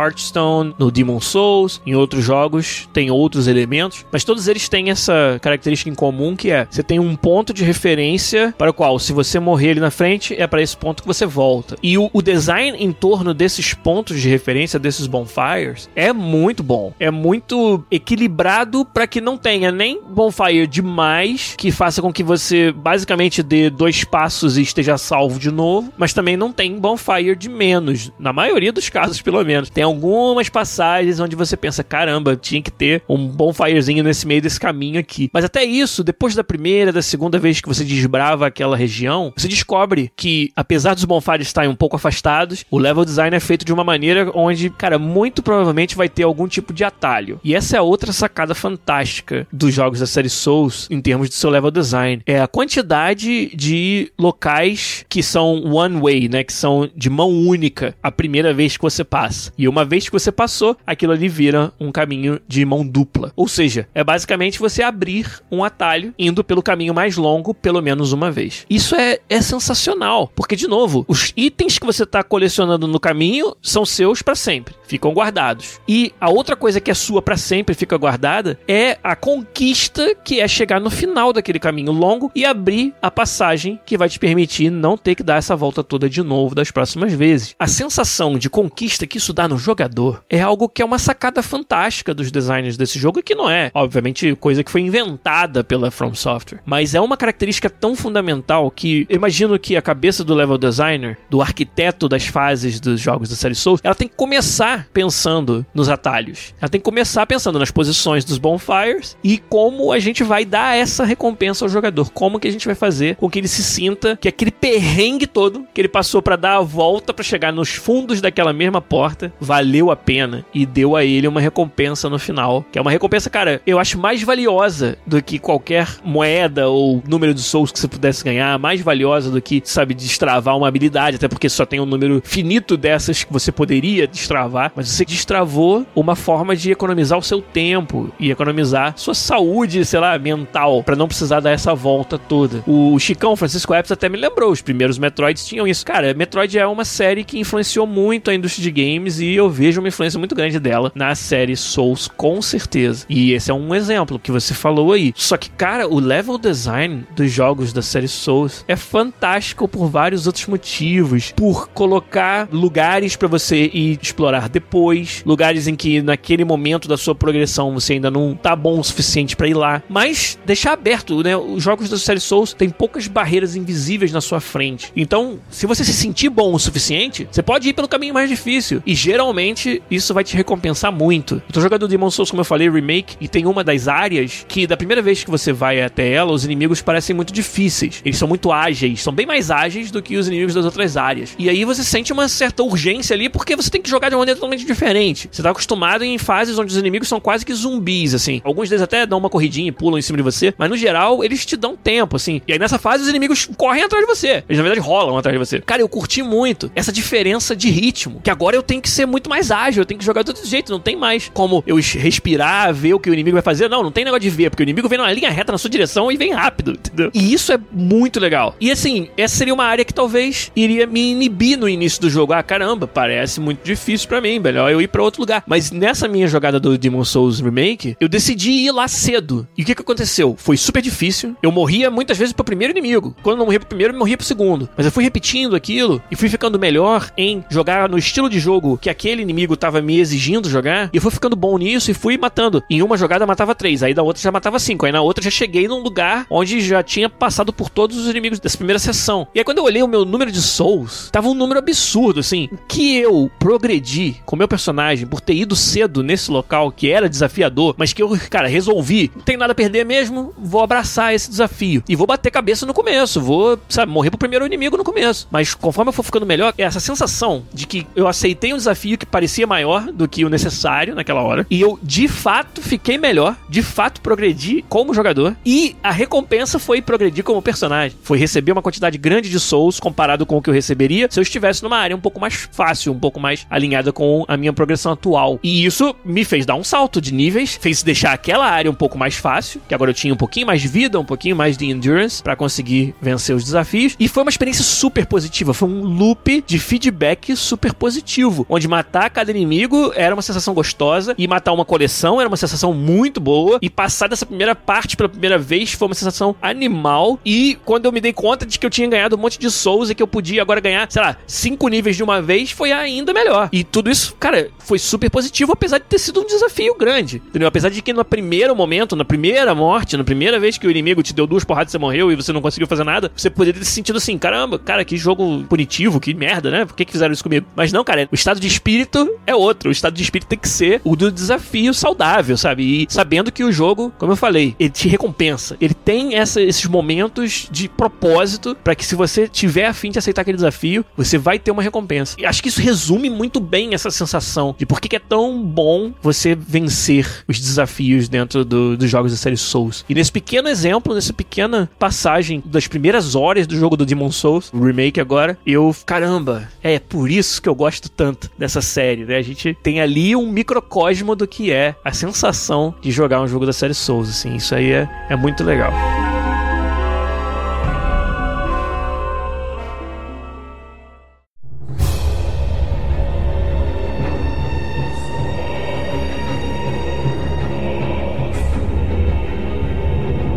No Demon Souls, em outros jogos tem outros elementos, mas todos eles têm essa característica em comum que é você tem um ponto de referência para o qual se você morrer ali na frente é para esse ponto que você volta. E o, o design em torno desses pontos de referência desses bonfires é muito bom, é muito equilibrado para que não tenha nem bonfire demais que faça com que você basicamente dê dois passos e esteja salvo de novo, mas também não tem bonfire de menos, na maioria dos casos pelo menos. Tem algumas passagens onde você pensa, caramba, tinha que ter um bonfirezinho nesse meio desse caminho aqui. Mas até isso, depois da primeira, da segunda vez que você desbrava aquela região, você descobre que apesar dos bonfires estarem um pouco afastados, o level design é feito de uma maneira onde, cara, muito provavelmente vai ter algum tipo de atalho. E essa é outra sacada fantástica dos jogos da série Souls em termos de seu level design. É a quantidade de locais que são one way, né, que são de mão única a primeira vez que você passa. E uma vez que você passou, aquilo ali vira um caminho de mão dupla. Ou seja, é basicamente você abrir um atalho indo pelo caminho mais longo pelo menos uma vez. Isso é, é sensacional, porque de novo, os itens que você está colecionando no caminho são seus para sempre, ficam guardados. E a outra coisa que é sua para sempre fica guardada é a conquista que é chegar no final daquele caminho longo e abrir a passagem que vai te permitir não ter que dar essa volta toda de novo das próximas vezes. A sensação de conquista que isso dá no jogador é algo que é uma sacada fantástica dos designers desse jogo que não é, obviamente, coisa que foi inventada pela From Software, mas é uma característica tão fundamental que eu imagino que a cabeça do level designer, do arquiteto das fases dos jogos da série Souls, ela tem que começar pensando nos atalhos. Ela tem que começar pensando nas posições dos bonfires e como a gente vai dar essa recompensa ao jogador, como que a gente vai fazer com que ele se sinta que aquele perrengue todo que ele passou para dar a volta para chegar nos fundos daquela mesma porta valeu a pena e deu a ele uma recompensa no final, que é uma recompensa, cara, eu acho mais valiosa do que qualquer moeda ou número de souls que você pudesse ganhar, mais valiosa do que, sabe, destravar uma habilidade, até porque só tem um número finito dessas que você poderia destravar, mas você destravou uma forma de economizar o seu tempo e economizar sua saúde, sei lá, mental, para não precisar dar essa volta toda. O Chicão Francisco Epps até me lembrou, os primeiros Metroids tinham isso. Cara, Metroid é uma série que influenciou muito a indústria de games e eu vejo uma influência influência muito grande dela na série Souls, com certeza. E esse é um exemplo que você falou aí. Só que, cara, o level design dos jogos da série Souls é fantástico por vários outros motivos. Por colocar lugares para você ir explorar depois, lugares em que naquele momento da sua progressão você ainda não tá bom o suficiente para ir lá, mas deixar aberto, né? Os jogos da série Souls têm poucas barreiras invisíveis na sua frente. Então, se você se sentir bom o suficiente, você pode ir pelo caminho mais difícil. E geralmente isso vai te recompensar muito. Eu tô jogando Demon Souls, como eu falei, remake, e tem uma das áreas que da primeira vez que você vai até ela, os inimigos parecem muito difíceis. Eles são muito ágeis, são bem mais ágeis do que os inimigos das outras áreas. E aí você sente uma certa urgência ali porque você tem que jogar de uma maneira totalmente diferente. Você tá acostumado em fases onde os inimigos são quase que zumbis, assim. Alguns deles até dão uma corridinha e pulam em cima de você, mas no geral eles te dão tempo, assim. E aí nessa fase os inimigos correm atrás de você. Eles na verdade rolam atrás de você. Cara, eu curti muito essa diferença de ritmo, que agora eu tenho que ser muito mais ágil, eu tenho que jogar de outro jeito, não tem mais como eu respirar, ver o que o inimigo vai fazer. Não, não tem negócio de ver, porque o inimigo vem numa linha reta na sua direção e vem rápido, entendeu? E isso é muito legal. E assim, essa seria uma área que talvez iria me inibir no início do jogo. Ah, caramba, parece muito difícil para mim, melhor eu ir para outro lugar. Mas nessa minha jogada do Demon Souls Remake, eu decidi ir lá cedo. E o que que aconteceu? Foi super difícil. Eu morria muitas vezes pro primeiro inimigo. Quando eu não morria pro primeiro, eu morria pro segundo. Mas eu fui repetindo aquilo e fui ficando melhor em jogar no estilo de jogo que aquele inimigo tava me exigindo jogar. E eu fui ficando bom nisso e fui matando. Em uma jogada matava três, aí da outra já matava cinco. Aí na outra já cheguei num lugar onde já tinha passado por todos os inimigos dessa primeira sessão. E aí quando eu olhei o meu número de souls, tava um número absurdo, assim. Que eu progredi com meu personagem por ter ido cedo nesse local que era desafiador, mas que eu, cara, resolvi. Não tem nada a perder mesmo, vou abraçar esse desafio. E vou bater cabeça no começo, vou, sabe, morrer pro primeiro inimigo no começo. Mas conforme eu for ficando melhor, essa sensação de que eu aceitei um desafio que parecia maior do que o necessário naquela hora. E eu, de fato, fiquei melhor, de fato, progredi como jogador. E a recompensa foi progredir como personagem. Foi receber uma quantidade grande de souls comparado com o que eu receberia se eu estivesse numa área um pouco mais fácil, um pouco mais alinhada com a minha progressão atual. E isso me fez dar um salto de níveis, fez deixar aquela área um pouco mais fácil, que agora eu tinha um pouquinho mais de vida, um pouquinho mais de endurance para conseguir vencer os desafios. E foi uma experiência super positiva, foi um loop de feedback super positivo, onde matar cada inimigo era uma sensação gostosa e matar uma coleção era uma sensação muito boa e passar dessa primeira parte pela primeira vez foi uma sensação animal e quando eu me dei conta de que eu tinha ganhado um monte de souls e que eu podia agora ganhar, sei lá, cinco níveis de uma vez, foi ainda melhor. E tudo isso, cara, foi super positivo, apesar de ter sido um desafio grande, entendeu? Apesar de que no primeiro momento, na primeira morte, na primeira vez que o inimigo te deu duas porradas e você morreu e você não conseguiu fazer nada, você poderia ter se sentido assim, caramba, cara, que jogo punitivo, que merda, né? Por que, que fizeram isso comigo? Mas não, cara, o estado de espírito é outro. O estado de espírito tem que ser o do desafio saudável, sabe? E sabendo que o jogo, como eu falei, ele te recompensa. Ele tem essa, esses momentos de propósito para que se você tiver a fim de aceitar aquele desafio, você vai ter uma recompensa. E acho que isso resume muito bem essa sensação de por que é tão bom você vencer os desafios dentro do, dos jogos da série Souls. E nesse pequeno exemplo, nessa pequena passagem das primeiras horas do jogo do Demon Souls, o remake agora, eu, caramba, é por isso que eu gosto tanto dessa série, né? Gente tem ali um microcosmo do que é a sensação de jogar um jogo da série Souls, assim. Isso aí é, é muito legal.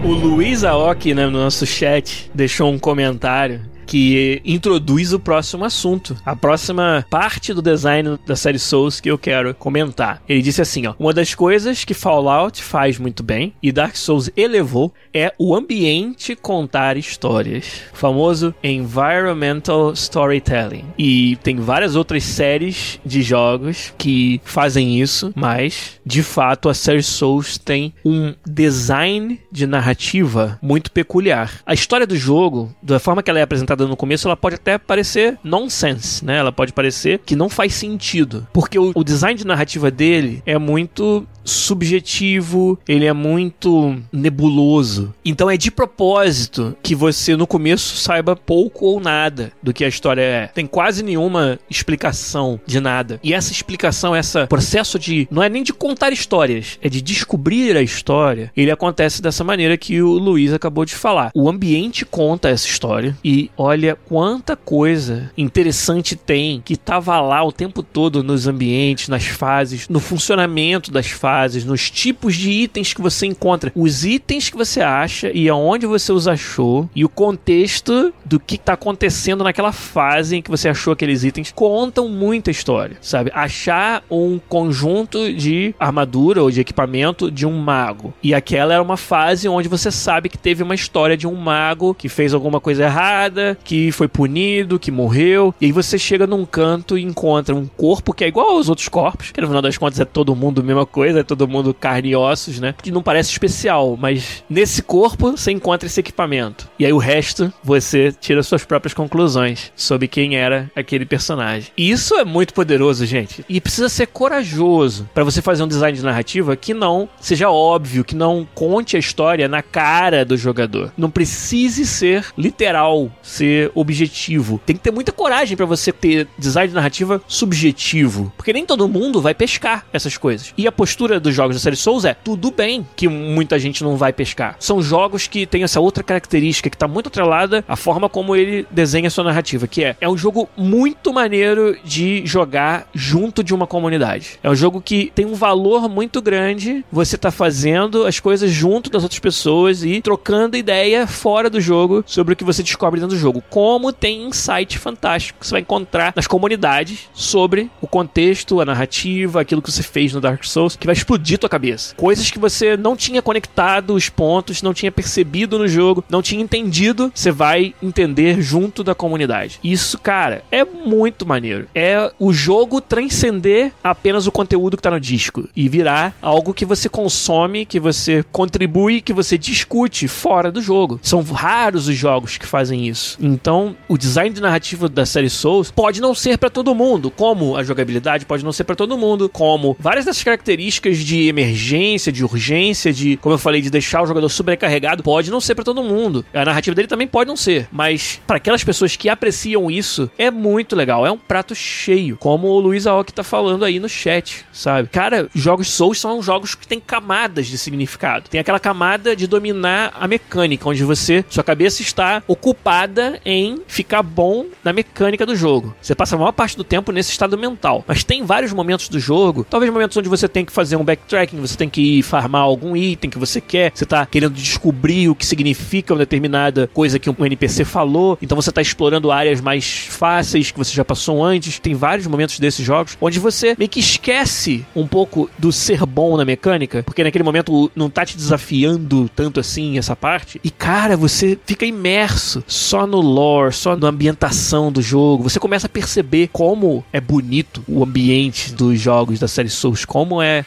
O Luiz Aoki, né, no nosso chat, deixou um comentário que introduz o próximo assunto, a próxima parte do design da série Souls que eu quero comentar. Ele disse assim, ó: "Uma das coisas que Fallout faz muito bem e Dark Souls elevou é o ambiente contar histórias, o famoso environmental storytelling. E tem várias outras séries de jogos que fazem isso, mas de fato a série Souls tem um design de narrativa muito peculiar. A história do jogo, da forma que ela é apresentada no começo, ela pode até parecer nonsense, né? Ela pode parecer que não faz sentido, porque o, o design de narrativa dele é muito subjetivo, ele é muito nebuloso. Então é de propósito que você no começo saiba pouco ou nada do que a história é. Tem quase nenhuma explicação de nada. E essa explicação, esse processo de não é nem de contar histórias, é de descobrir a história. Ele acontece dessa maneira que o Luiz acabou de falar. O ambiente conta essa história e olha quanta coisa interessante tem que tava lá o tempo todo nos ambientes, nas fases, no funcionamento das fases, nos tipos de itens que você encontra, os itens que você acha e aonde você os achou e o contexto do que está acontecendo naquela fase em que você achou aqueles itens contam muita história, sabe? Achar um conjunto de armadura ou de equipamento de um mago e aquela era uma fase onde você sabe que teve uma história de um mago que fez alguma coisa errada, que foi punido, que morreu, e aí você chega num canto e encontra um corpo que é igual aos outros corpos, que no final das contas é todo mundo a mesma coisa, é todo mundo carne e ossos, né? Que não parece especial, mas nesse corpo você encontra esse equipamento. E aí o resto você tira suas próprias conclusões sobre quem era aquele personagem. E isso é muito poderoso, gente. E precisa ser corajoso para você fazer um design de narrativa que não seja óbvio, que não conte a história na cara do jogador. Não precise ser literal, ser objetivo. Tem que ter muita coragem para você ter design de narrativa subjetivo, porque nem todo mundo vai pescar essas coisas. E a postura dos jogos da série Souls é tudo bem que muita gente não vai pescar. São jogos que têm essa outra característica que tá muito atrelada à forma como ele desenha a sua narrativa, que é é um jogo muito maneiro de jogar junto de uma comunidade. É um jogo que tem um valor muito grande você tá fazendo as coisas junto das outras pessoas e trocando ideia fora do jogo sobre o que você descobre dentro do jogo. Como tem insight fantástico que você vai encontrar nas comunidades sobre o contexto, a narrativa, aquilo que você fez no Dark Souls, que vai explodir tua cabeça. Coisas que você não tinha conectado os pontos, não tinha percebido no jogo, não tinha entendido, você vai entender junto da comunidade. Isso, cara, é muito maneiro. É o jogo transcender apenas o conteúdo que tá no disco e virar algo que você consome, que você contribui, que você discute fora do jogo. São raros os jogos que fazem isso. Então, o design de narrativa da série Souls pode não ser para todo mundo, como a jogabilidade pode não ser para todo mundo, como várias dessas características de emergência, de urgência, de, como eu falei, de deixar o jogador sobrecarregado, pode não ser para todo mundo. A narrativa dele também pode não ser, mas para aquelas pessoas que apreciam isso, é muito legal, é um prato cheio, como o Luiz Aoki tá falando aí no chat, sabe? Cara, jogos Souls são jogos que têm camadas de significado. Tem aquela camada de dominar a mecânica, onde você, sua cabeça está ocupada em ficar bom na mecânica do jogo. Você passa a maior parte do tempo nesse estado mental. Mas tem vários momentos do jogo, talvez momentos onde você tem que fazer um backtracking, você tem que ir farmar algum item que você quer, você tá querendo descobrir o que significa uma determinada coisa que um NPC falou, então você tá explorando áreas mais fáceis que você já passou antes. Tem vários momentos desses jogos onde você meio que esquece um pouco do ser bom na mecânica, porque naquele momento não tá te desafiando tanto assim essa parte. E cara, você fica imerso só no lore, só na ambientação do jogo. Você começa a perceber como é bonito o ambiente dos jogos da série Souls, como é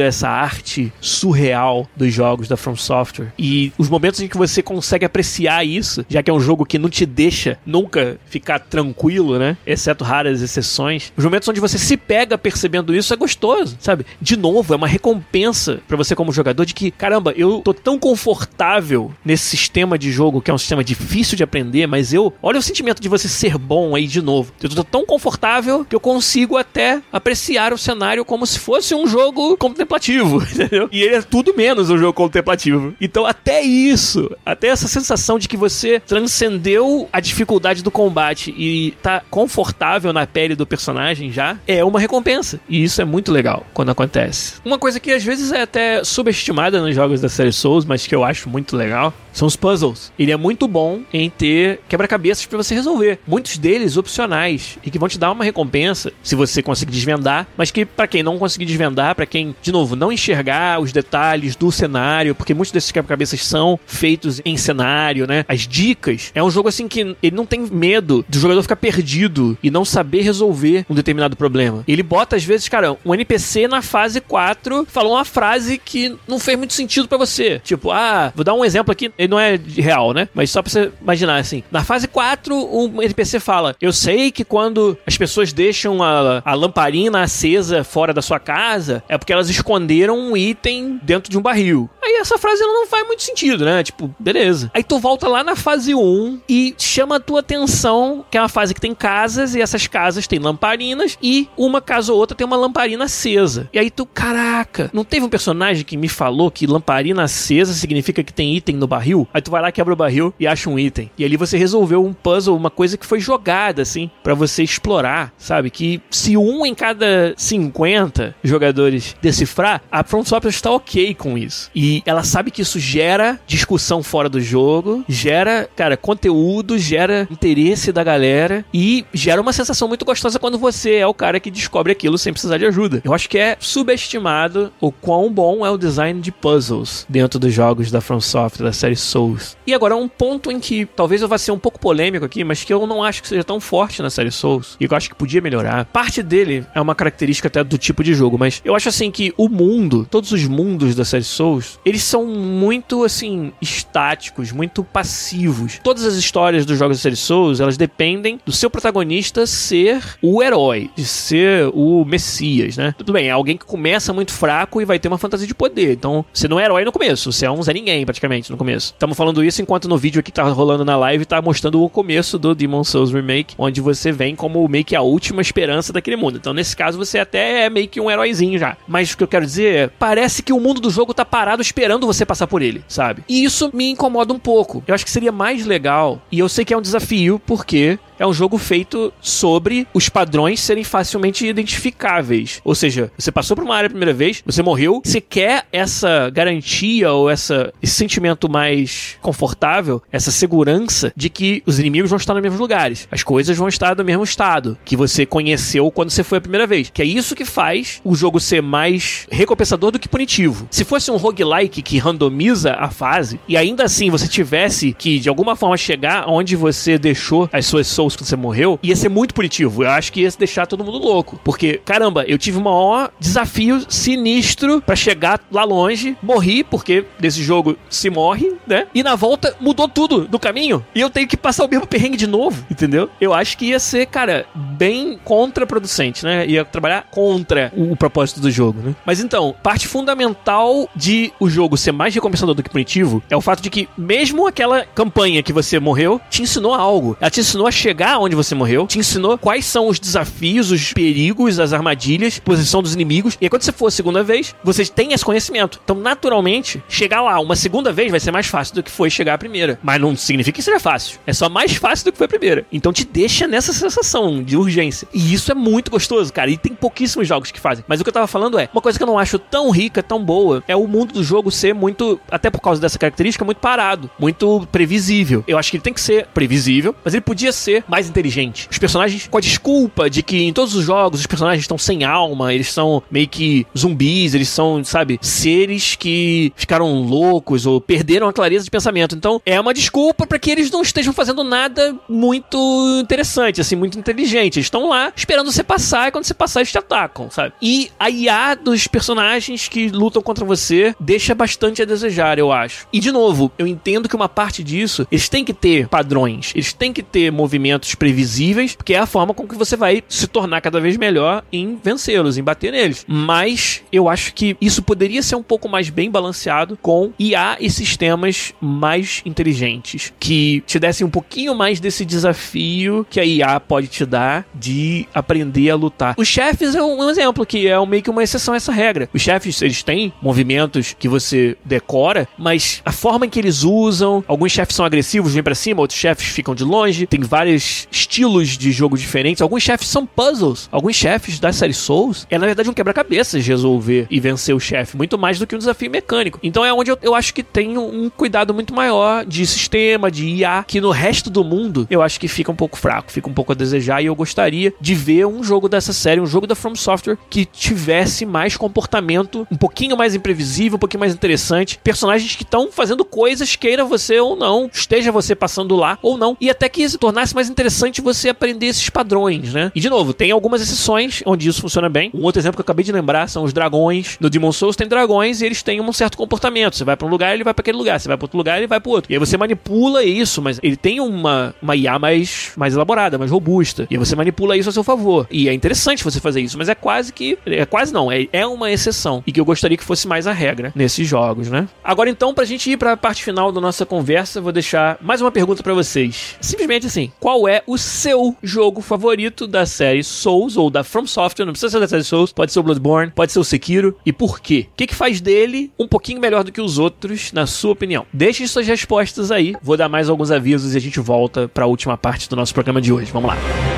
essa arte surreal dos jogos da From Software. E os momentos em que você consegue apreciar isso, já que é um jogo que não te deixa nunca ficar tranquilo, né? Exceto raras exceções. Os momentos onde você se pega percebendo isso é gostoso, sabe? De novo, é uma recompensa para você como jogador de que, caramba, eu tô tão confortável nesse sistema de jogo que é um sistema difícil de aprender, mas eu, olha o sentimento de você ser bom aí de novo. Eu tô tão confortável que eu consigo até apreciar o cenário como se fosse um jogo contemplativo, [LAUGHS] entendeu? E ele é tudo menos um jogo contemplativo. Então, até isso, até essa sensação de que você transcendeu a dificuldade do combate e tá confortável na pele do personagem já, é uma recompensa. E isso é muito legal quando acontece. Uma coisa que às vezes é até subestimada nos jogos da série Souls, mas que eu acho muito legal, são os puzzles. Ele é muito bom em ter quebra-cabeças para você resolver. Muitos deles opcionais e que vão te dar uma recompensa se você conseguir desvendar, mas que para quem não conseguir desvendar, para quem, de novo, não enxergar os detalhes do cenário, porque muitos desses quebra-cabeças são feitos em cenário, né? As dicas. É um jogo assim que ele não tem medo do jogador ficar perdido e não saber resolver um determinado problema. Ele bota às vezes, cara, um NPC na fase 4 falou uma frase que não fez muito sentido para você. Tipo, ah, vou dar um exemplo aqui, ele não é real, né? Mas só pra você imaginar assim. Na fase 4, um NPC fala: Eu sei que quando as pessoas deixam a, a lamparina acesa fora da sua casa, é porque porque elas esconderam um item dentro de um barril. Aí essa frase ela não faz muito sentido, né? Tipo, beleza. Aí tu volta lá na fase 1 e chama a tua atenção, que é uma fase que tem casas e essas casas têm lamparinas e uma casa ou outra tem uma lamparina acesa. E aí tu, caraca, não teve um personagem que me falou que lamparina acesa significa que tem item no barril? Aí tu vai lá, quebra o barril e acha um item. E ali você resolveu um puzzle, uma coisa que foi jogada assim para você explorar, sabe? Que se um em cada 50 jogadores decifrar, a Front Software está ok com isso. E ela sabe que isso gera discussão fora do jogo, gera, cara, conteúdo, gera interesse da galera e gera uma sensação muito gostosa quando você é o cara que descobre aquilo sem precisar de ajuda. Eu acho que é subestimado o quão bom é o design de puzzles dentro dos jogos da From Software, da série Souls. E agora um ponto em que talvez eu vá ser um pouco polêmico aqui, mas que eu não acho que seja tão forte na série Souls e que eu acho que podia melhorar. Parte dele é uma característica até do tipo de jogo, mas eu acho assim que o mundo, todos os mundos da série Souls, eles são muito, assim, estáticos, muito passivos. Todas as histórias dos jogos de série Souls, elas dependem do seu protagonista ser o herói, de ser o Messias, né? Tudo bem, é alguém que começa muito fraco e vai ter uma fantasia de poder. Então, você não é herói no começo, você é um Zé Ninguém, praticamente, no começo. Estamos falando isso enquanto no vídeo aqui tá rolando na live tá mostrando o começo do Demon Souls Remake, onde você vem como meio que a última esperança daquele mundo. Então, nesse caso, você até é meio que um heróizinho já. Mas o que eu quero dizer é, parece que o mundo do jogo tá parado esperando você passar por ele, sabe? E isso me incomoda um pouco. Eu acho que seria mais legal, e eu sei que é um desafio, porque é um jogo feito sobre os padrões serem facilmente identificáveis. Ou seja, você passou por uma área a primeira vez, você morreu, você quer essa garantia ou essa, esse sentimento mais confortável, essa segurança de que os inimigos vão estar nos mesmos lugares, as coisas vão estar no mesmo estado que você conheceu quando você foi a primeira vez. Que é isso que faz o jogo ser mais recompensador do que punitivo. Se fosse um roguelike que randomiza a fase e ainda assim você tivesse que de alguma forma chegar onde você deixou as suas souls quando você morreu, ia ser muito punitivo. Eu acho que ia deixar todo mundo louco. Porque, caramba, eu tive um maior desafio sinistro para chegar lá longe, morri, porque desse jogo se morre, né? E na volta mudou tudo do caminho. E eu tenho que passar o mesmo perrengue de novo, entendeu? Eu acho que ia ser, cara, bem contraproducente, né? Ia trabalhar contra o, o propósito do jogo, né? Mas então, parte fundamental de o jogo ser mais recompensador do que punitivo é o fato de que, mesmo aquela campanha que você morreu, te ensinou algo. Ela te ensinou a chegar onde você morreu, te ensinou quais são os desafios, os perigos, as armadilhas, posição dos inimigos. E aí, quando você for a segunda vez, você tem esse conhecimento. Então, naturalmente, chegar lá uma segunda vez vai ser mais fácil do que foi chegar a primeira. Mas não significa que seja fácil. É só mais fácil do que foi a primeira. Então, te deixa nessa sensação de urgência. E isso é muito gostoso, cara. E tem pouquíssimos jogos que fazem. Mas o que eu tava falando é, uma coisa que eu não acho tão rica, tão boa, é o mundo do jogo ser muito, até por causa dessa característica, muito parado, muito previsível. Eu acho que ele tem que ser previsível, mas ele podia ser mais inteligente. Os personagens, com a desculpa de que em todos os jogos os personagens estão sem alma, eles são meio que zumbis, eles são, sabe, seres que ficaram loucos ou perderam a clareza de pensamento. Então é uma desculpa para que eles não estejam fazendo nada muito interessante, assim, muito inteligente. Eles estão lá esperando você passar e quando você passar eles te atacam, sabe? E a IA dos personagens que lutam contra você deixa bastante a desejar, eu acho. E de novo, eu entendo que uma parte disso, eles têm que ter padrões, eles têm que ter movimentos previsíveis, porque é a forma com que você vai se tornar cada vez melhor em vencê-los, em bater neles. Mas eu acho que isso poderia ser um pouco mais bem balanceado com IA e sistemas mais inteligentes, que te dessem um pouquinho mais desse desafio que a IA pode te dar de aprender a lutar. Os chefes é um, exemplo que é meio que uma exceção a essa regra. Os chefes, eles têm movimentos que você decora, mas a forma em que eles usam, alguns chefes são agressivos, vêm para cima, outros chefes ficam de longe, tem estilos de jogo diferentes. Alguns chefes são puzzles. Alguns chefes da série Souls é na verdade um quebra-cabeças resolver e vencer o chefe, muito mais do que um desafio mecânico. Então é onde eu, eu acho que tem um cuidado muito maior de sistema, de IA, que no resto do mundo eu acho que fica um pouco fraco, fica um pouco a desejar e eu gostaria de ver um jogo dessa série, um jogo da From Software que tivesse mais comportamento um pouquinho mais imprevisível, um pouquinho mais interessante, personagens que estão fazendo coisas, queira você ou não, esteja você passando lá ou não, e até que se tornasse mais mais interessante você aprender esses padrões, né? E de novo, tem algumas exceções onde isso funciona bem. Um outro exemplo que eu acabei de lembrar são os dragões. No Demon Souls tem dragões e eles têm um certo comportamento. Você vai para um lugar, ele vai para aquele lugar. Você vai para outro lugar, ele vai para outro. E aí você manipula isso, mas ele tem uma, uma IA mais, mais elaborada, mais robusta. E aí você manipula isso a seu favor. E é interessante você fazer isso, mas é quase que. É quase não, é, é uma exceção. E que eu gostaria que fosse mais a regra nesses jogos, né? Agora então, pra gente ir pra parte final da nossa conversa, vou deixar mais uma pergunta para vocês. Simplesmente assim, qual é o seu jogo favorito da série Souls ou da From Software? Não precisa ser da série Souls, pode ser o Bloodborne, pode ser o Sekiro. E por quê? O que, que faz dele um pouquinho melhor do que os outros, na sua opinião? Deixe suas respostas aí. Vou dar mais alguns avisos e a gente volta para a última parte do nosso programa de hoje. Vamos lá.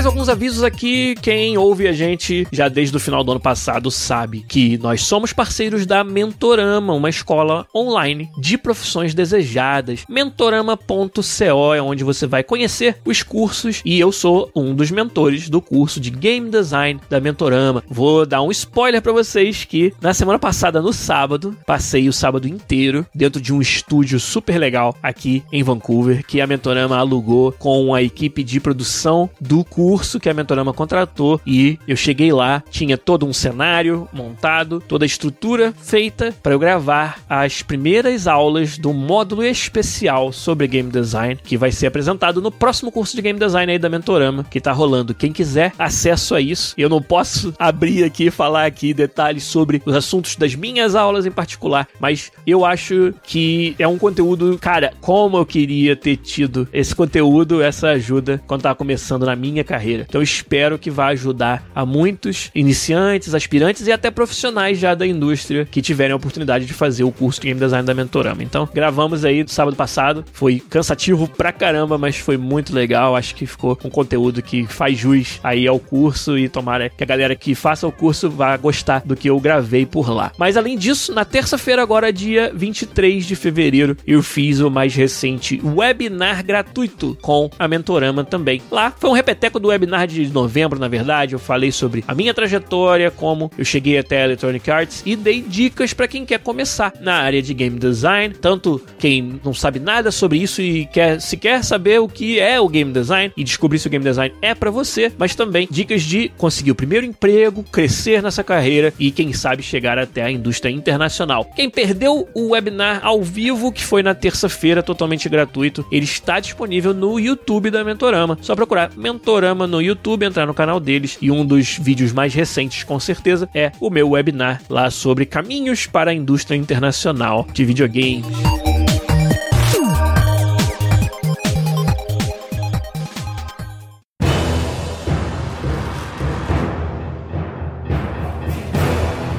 Mais alguns avisos aqui. Quem ouve a gente já desde o final do ano passado sabe que nós somos parceiros da Mentorama, uma escola online de profissões desejadas. Mentorama.co é onde você vai conhecer os cursos e eu sou um dos mentores do curso de Game Design da Mentorama. Vou dar um spoiler para vocês que na semana passada, no sábado, passei o sábado inteiro dentro de um estúdio super legal aqui em Vancouver que a Mentorama alugou com a equipe de produção do curso curso que a Mentorama contratou e eu cheguei lá, tinha todo um cenário montado, toda a estrutura feita para eu gravar as primeiras aulas do módulo especial sobre game design que vai ser apresentado no próximo curso de game design aí da Mentorama, que tá rolando. Quem quiser acesso a isso, eu não posso [LAUGHS] abrir aqui e falar aqui detalhes sobre os assuntos das minhas aulas em particular, mas eu acho que é um conteúdo, cara, como eu queria ter tido esse conteúdo, essa ajuda quando tava começando na minha carreira. Então espero que vá ajudar a muitos iniciantes, aspirantes e até profissionais já da indústria que tiverem a oportunidade de fazer o curso de Game Design da Mentorama. Então gravamos aí do sábado passado, foi cansativo pra caramba, mas foi muito legal. Acho que ficou um conteúdo que faz jus aí ao curso e tomara que a galera que faça o curso vá gostar do que eu gravei por lá. Mas além disso, na terça-feira, agora dia 23 de fevereiro, eu fiz o mais recente webinar gratuito com a Mentorama também. Lá foi um repeteco do webinar de novembro, na verdade, eu falei sobre a minha trajetória, como eu cheguei até a Electronic Arts e dei dicas para quem quer começar na área de game design, tanto quem não sabe nada sobre isso e quer se quer saber o que é o game design e descobrir se o game design é para você, mas também dicas de conseguir o primeiro emprego, crescer nessa carreira e quem sabe chegar até a indústria internacional. Quem perdeu o webinar ao vivo, que foi na terça-feira, totalmente gratuito, ele está disponível no YouTube da Mentorama. Só procurar Mentorama programa no YouTube, entrar no canal deles e um dos vídeos mais recentes, com certeza, é o meu webinar lá sobre caminhos para a indústria internacional de videogames.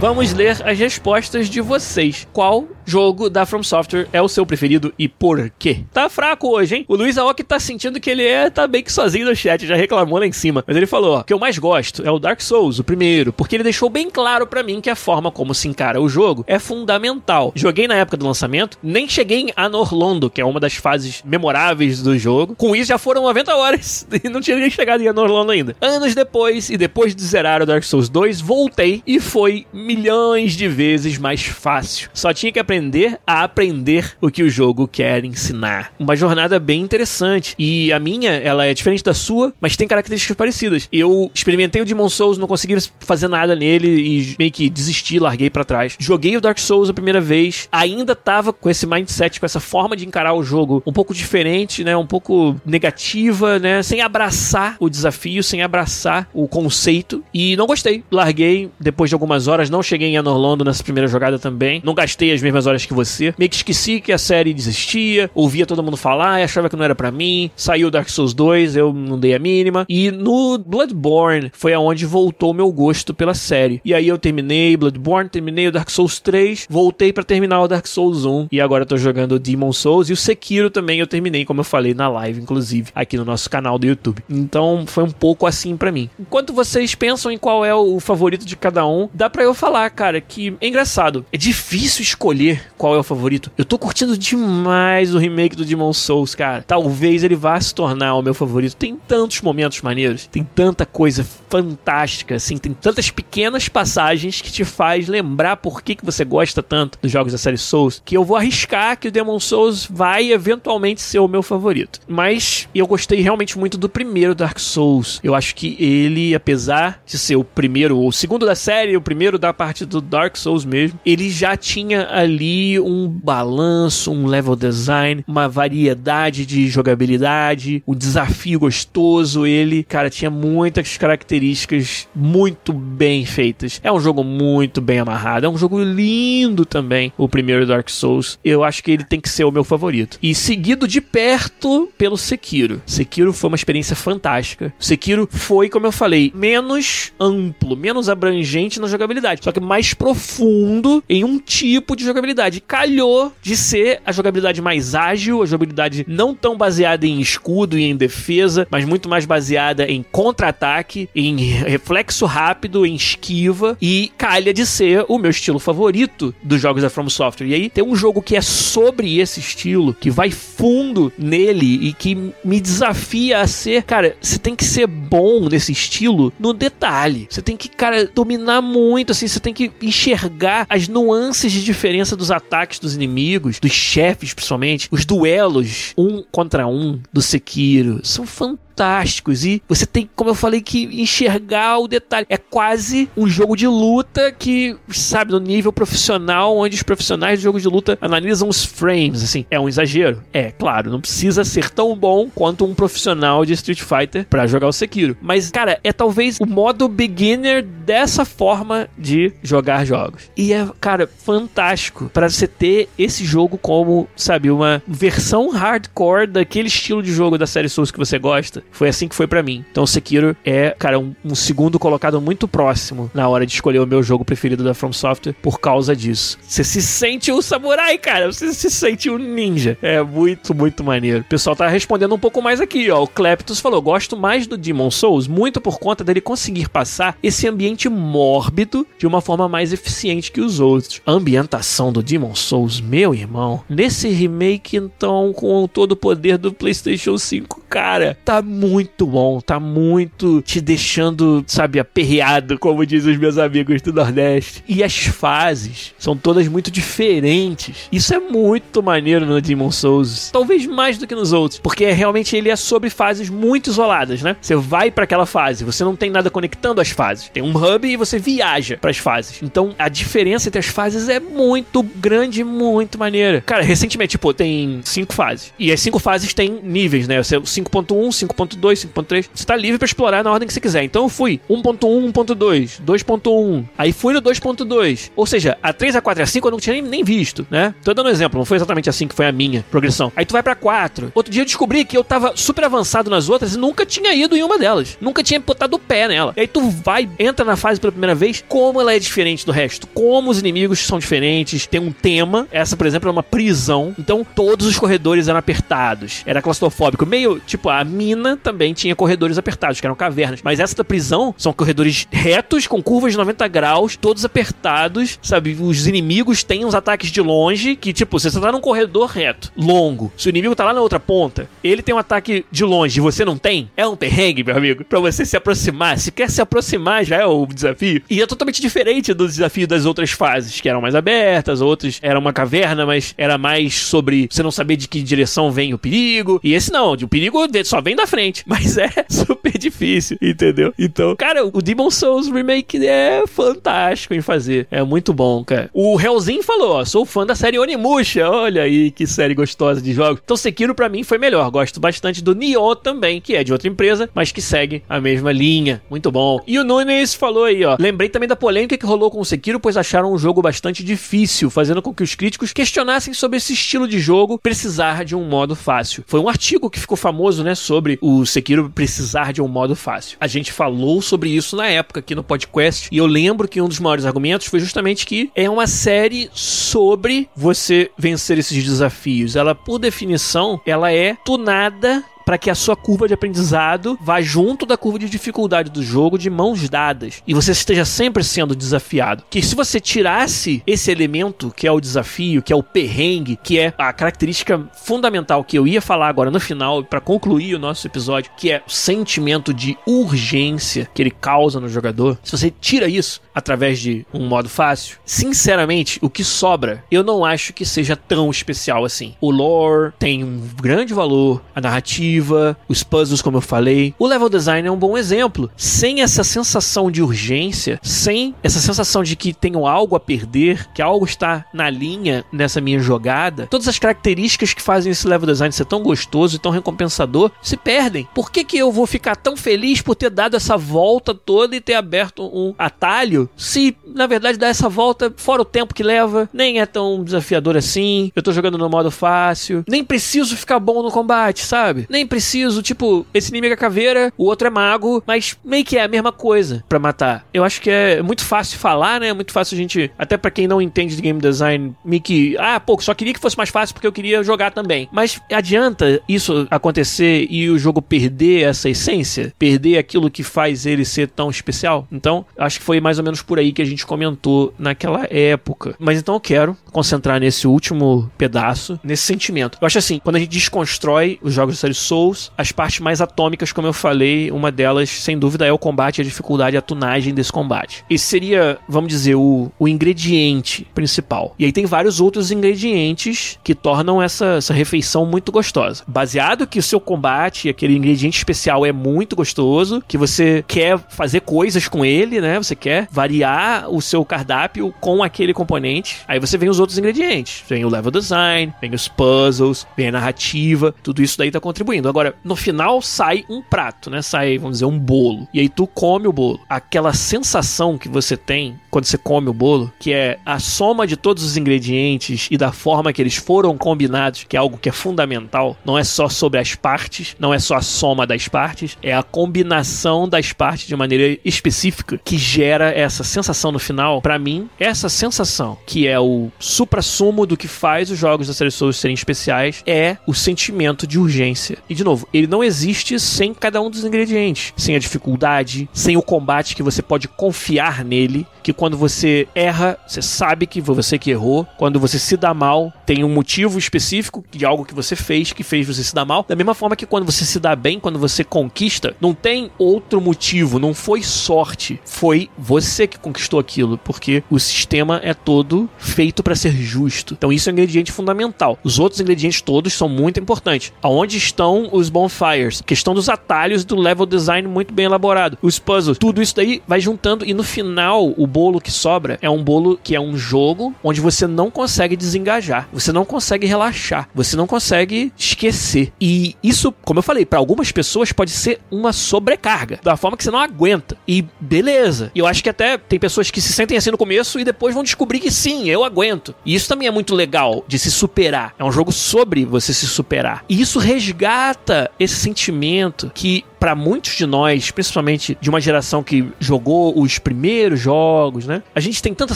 Vamos ler as respostas de vocês. Qual jogo da From Software é o seu preferido e por quê? Tá fraco hoje, hein? O Luiz Aoki tá sentindo que ele é tá bem que sozinho no chat, já reclamou lá em cima. Mas ele falou, ó, que eu mais gosto é o Dark Souls, o primeiro, porque ele deixou bem claro para mim que a forma como se encara o jogo é fundamental. Joguei na época do lançamento, nem cheguei em Anorlondo, que é uma das fases memoráveis do jogo. Com isso já foram 90 horas [LAUGHS] e não tinha nem chegado em Anorlondo ainda. Anos depois, e depois de zerar o Dark Souls 2, voltei e foi milhões de vezes mais fácil. Só tinha que aprender a aprender o que o jogo quer ensinar. Uma jornada bem interessante. E a minha, ela é diferente da sua, mas tem características parecidas. Eu experimentei o Demon Souls, não consegui fazer nada nele e meio que desisti, larguei para trás. Joguei o Dark Souls a primeira vez, ainda tava com esse mindset, com essa forma de encarar o jogo um pouco diferente, né? Um pouco negativa, né? Sem abraçar o desafio, sem abraçar o conceito. E não gostei. Larguei depois de algumas horas, não cheguei em Anorlondo nessa primeira jogada também. Não gastei as mesmas horas que você. Meio que esqueci que a série desistia, ouvia todo mundo falar e achava que não era para mim. Saiu Dark Souls 2, eu não dei a mínima. E no Bloodborne foi aonde voltou meu gosto pela série. E aí eu terminei Bloodborne, terminei o Dark Souls 3, voltei para terminar o Dark Souls 1 e agora tô jogando o Demon Souls e o Sekiro também eu terminei, como eu falei na live, inclusive, aqui no nosso canal do YouTube. Então foi um pouco assim para mim. Enquanto vocês pensam em qual é o favorito de cada um, dá para eu falar, cara, que é engraçado. É difícil escolher qual é o favorito. Eu tô curtindo demais o remake do Demon Souls, cara. Talvez ele vá se tornar o meu favorito. Tem tantos momentos maneiros, tem tanta coisa fantástica, assim, tem tantas pequenas passagens que te faz lembrar por que, que você gosta tanto dos jogos da série Souls, que eu vou arriscar que o Demon Souls vai eventualmente ser o meu favorito. Mas eu gostei realmente muito do primeiro Dark Souls. Eu acho que ele, apesar de ser o primeiro, ou o segundo da série, o primeiro da parte do Dark Souls mesmo, ele já tinha ali um balanço, um level design, uma variedade de jogabilidade, um desafio gostoso. Ele, cara, tinha muitas características muito bem feitas. É um jogo muito bem amarrado, é um jogo lindo também, o primeiro Dark Souls. Eu acho que ele tem que ser o meu favorito. E seguido de perto pelo Sekiro. Sekiro foi uma experiência fantástica. Sekiro foi, como eu falei, menos amplo, menos abrangente na jogabilidade, só que mais profundo em um tipo de jogabilidade. Calhou de ser a jogabilidade mais ágil, a jogabilidade não tão baseada em escudo e em defesa, mas muito mais baseada em contra-ataque, em reflexo rápido, em esquiva e calha de ser o meu estilo favorito dos jogos da From Software. E aí tem um jogo que é sobre esse estilo, que vai fundo nele e que me desafia a ser, cara, você tem que ser bom nesse estilo no detalhe. Você tem que, cara, dominar muito, assim, você tem que enxergar as nuances de diferença dos ataques dos inimigos, dos chefes, principalmente, os duelos um contra um do Sekiro. São fantásticos fantásticos. E você tem, como eu falei, que enxergar o detalhe. É quase um jogo de luta que, sabe, no nível profissional, onde os profissionais de jogos de luta analisam os frames. Assim, é um exagero? É, claro, não precisa ser tão bom quanto um profissional de Street Fighter para jogar o Sekiro. Mas, cara, é talvez o modo beginner dessa forma de jogar jogos. E é, cara, fantástico para você ter esse jogo como, sabe, uma versão hardcore daquele estilo de jogo da série Souls que você gosta foi assim que foi para mim. Então Sekiro é, cara, um, um, segundo colocado muito próximo na hora de escolher o meu jogo preferido da From Software por causa disso. Você se sente um samurai, cara. Você se sente um ninja. É muito, muito maneiro. O pessoal tá respondendo um pouco mais aqui, ó. O Cleptus falou: gosto mais do Demon Souls muito por conta dele conseguir passar esse ambiente mórbido de uma forma mais eficiente que os outros. A ambientação do Demon Souls, meu irmão, nesse remake, então, com todo o poder do PlayStation 5, cara, tá muito bom, tá muito te deixando, sabe, aperreado, como dizem os meus amigos do Nordeste. E as fases são todas muito diferentes. Isso é muito maneiro no Demon Souls, talvez mais do que nos outros, porque realmente ele é sobre fases muito isoladas, né? Você vai para aquela fase, você não tem nada conectando as fases. Tem um hub e você viaja para as fases. Então a diferença entre as fases é muito grande, muito maneira. Cara, recentemente, tipo, tem cinco fases. E as cinco fases têm níveis, né? 5.1, 5.2 5.2, 5.3. Você tá livre para explorar na ordem que você quiser. Então eu fui 1.1, 1.2, 2.1. Aí fui no 2.2. Ou seja, a 3, a 4 e a 5 eu não tinha nem, nem visto, né? Tô dando um exemplo, não foi exatamente assim que foi a minha progressão. Aí tu vai pra 4. Outro dia eu descobri que eu tava super avançado nas outras e nunca tinha ido em uma delas. Nunca tinha botado o pé nela. E aí tu vai, entra na fase pela primeira vez, como ela é diferente do resto. Como os inimigos são diferentes. Tem um tema. Essa, por exemplo, é uma prisão. Então todos os corredores eram apertados. Era claustrofóbico. Meio, tipo, a mina também tinha corredores apertados, que eram cavernas. Mas essa da prisão são corredores retos, com curvas de 90 graus, todos apertados, sabe? Os inimigos têm uns ataques de longe, que tipo, você tá num corredor reto, longo. Se o inimigo tá lá na outra ponta, ele tem um ataque de longe e você não tem, é um perrengue, meu amigo, pra você se aproximar. Se quer se aproximar, já é o desafio. E é totalmente diferente do desafio das outras fases, que eram mais abertas, outras era uma caverna, mas era mais sobre você não saber de que direção vem o perigo. E esse não, o perigo só vem da frente, [LAUGHS] mas é super difícil, entendeu? Então, cara, o Demon Souls Remake é fantástico em fazer. É muito bom, cara. O Hellzinho falou, ó, sou fã da série Onimusha. Olha aí que série gostosa de jogos. Então, Sekiro para mim foi melhor. Gosto bastante do Nioh também, que é de outra empresa, mas que segue a mesma linha. Muito bom. E o Nunes falou aí, ó. Lembrei também da polêmica que rolou com o Sekiro, pois acharam um jogo bastante difícil, fazendo com que os críticos questionassem sobre esse estilo de jogo precisar de um modo fácil. Foi um artigo que ficou famoso, né, sobre o Sekiro precisar de um modo fácil. A gente falou sobre isso na época aqui no podcast e eu lembro que um dos maiores argumentos foi justamente que é uma série sobre você vencer esses desafios. Ela, por definição, ela é tunada para que a sua curva de aprendizado vá junto da curva de dificuldade do jogo de mãos dadas e você esteja sempre sendo desafiado. Que se você tirasse esse elemento que é o desafio, que é o perrengue, que é a característica fundamental que eu ia falar agora no final para concluir o nosso episódio, que é o sentimento de urgência que ele causa no jogador. Se você tira isso através de um modo fácil, sinceramente, o que sobra, eu não acho que seja tão especial assim. O lore tem um grande valor, a narrativa, os puzzles, como eu falei. O level design é um bom exemplo. Sem essa sensação de urgência, sem essa sensação de que tenho algo a perder, que algo está na linha nessa minha jogada, todas as características que fazem esse level design ser tão gostoso e tão recompensador se perdem. Por que, que eu vou ficar tão feliz por ter dado essa volta toda e ter aberto um atalho se na verdade dar essa volta, fora o tempo que leva, nem é tão desafiador assim? Eu tô jogando no modo fácil, nem preciso ficar bom no combate, sabe? Nem preciso, tipo, esse inimigo é caveira, o outro é mago, mas meio que é a mesma coisa para matar. Eu acho que é muito fácil falar, né? É muito fácil a gente, até para quem não entende de game design, meio que, ah, pô, só queria que fosse mais fácil porque eu queria jogar também. Mas adianta isso acontecer e o jogo perder essa essência? Perder aquilo que faz ele ser tão especial? Então, acho que foi mais ou menos por aí que a gente comentou naquela época. Mas então eu quero concentrar nesse último pedaço, nesse sentimento. Eu acho assim, quando a gente desconstrói os jogos da série Souls, as partes mais atômicas, como eu falei, uma delas, sem dúvida, é o combate, a dificuldade, a tunagem desse combate. Esse seria, vamos dizer, o, o ingrediente principal. E aí tem vários outros ingredientes que tornam essa, essa refeição muito gostosa. Baseado que o seu combate, aquele ingrediente especial é muito gostoso, que você quer fazer coisas com ele, né? Você quer variar o seu cardápio com aquele componente. Aí você vem os outros ingredientes. Vem o level design, vem os puzzles, vem a narrativa, tudo isso daí tá contribuindo. Agora, no final sai um prato, né? Sai, vamos dizer, um bolo. E aí tu come o bolo. Aquela sensação que você tem quando você come o bolo, que é a soma de todos os ingredientes e da forma que eles foram combinados, que é algo que é fundamental, não é só sobre as partes, não é só a soma das partes, é a combinação das partes de maneira específica que gera essa sensação no final. Para mim, essa sensação, que é o supra-sumo do que faz os jogos da série Souls serem especiais, é o sentimento de urgência. E de novo, ele não existe sem cada um dos ingredientes, sem a dificuldade, sem o combate que você pode confiar nele, que quando você erra, você sabe que foi você que errou. Quando você se dá mal, tem um motivo específico de algo que você fez que fez você se dar mal. Da mesma forma que quando você se dá bem, quando você conquista, não tem outro motivo, não foi sorte, foi você que conquistou aquilo, porque o sistema é todo feito para ser justo. Então isso é um ingrediente fundamental. Os outros ingredientes todos são muito importantes. Aonde estão os bonfires? questão dos atalhos do level design muito bem elaborado. Os puzzles, tudo isso daí vai juntando e no final o bolo que sobra é um bolo que é um jogo onde você não consegue desengajar, você não consegue relaxar, você não consegue esquecer. E isso, como eu falei, para algumas pessoas pode ser uma sobrecarga, da forma que você não aguenta. E beleza. E eu acho que até tem pessoas que se sentem assim no começo e depois vão descobrir que sim, eu aguento. E isso também é muito legal de se superar. É um jogo sobre você se superar. E isso resgata esse sentimento que para muitos de nós, principalmente de uma geração que jogou os primeiros jogos, né? A gente tem tanta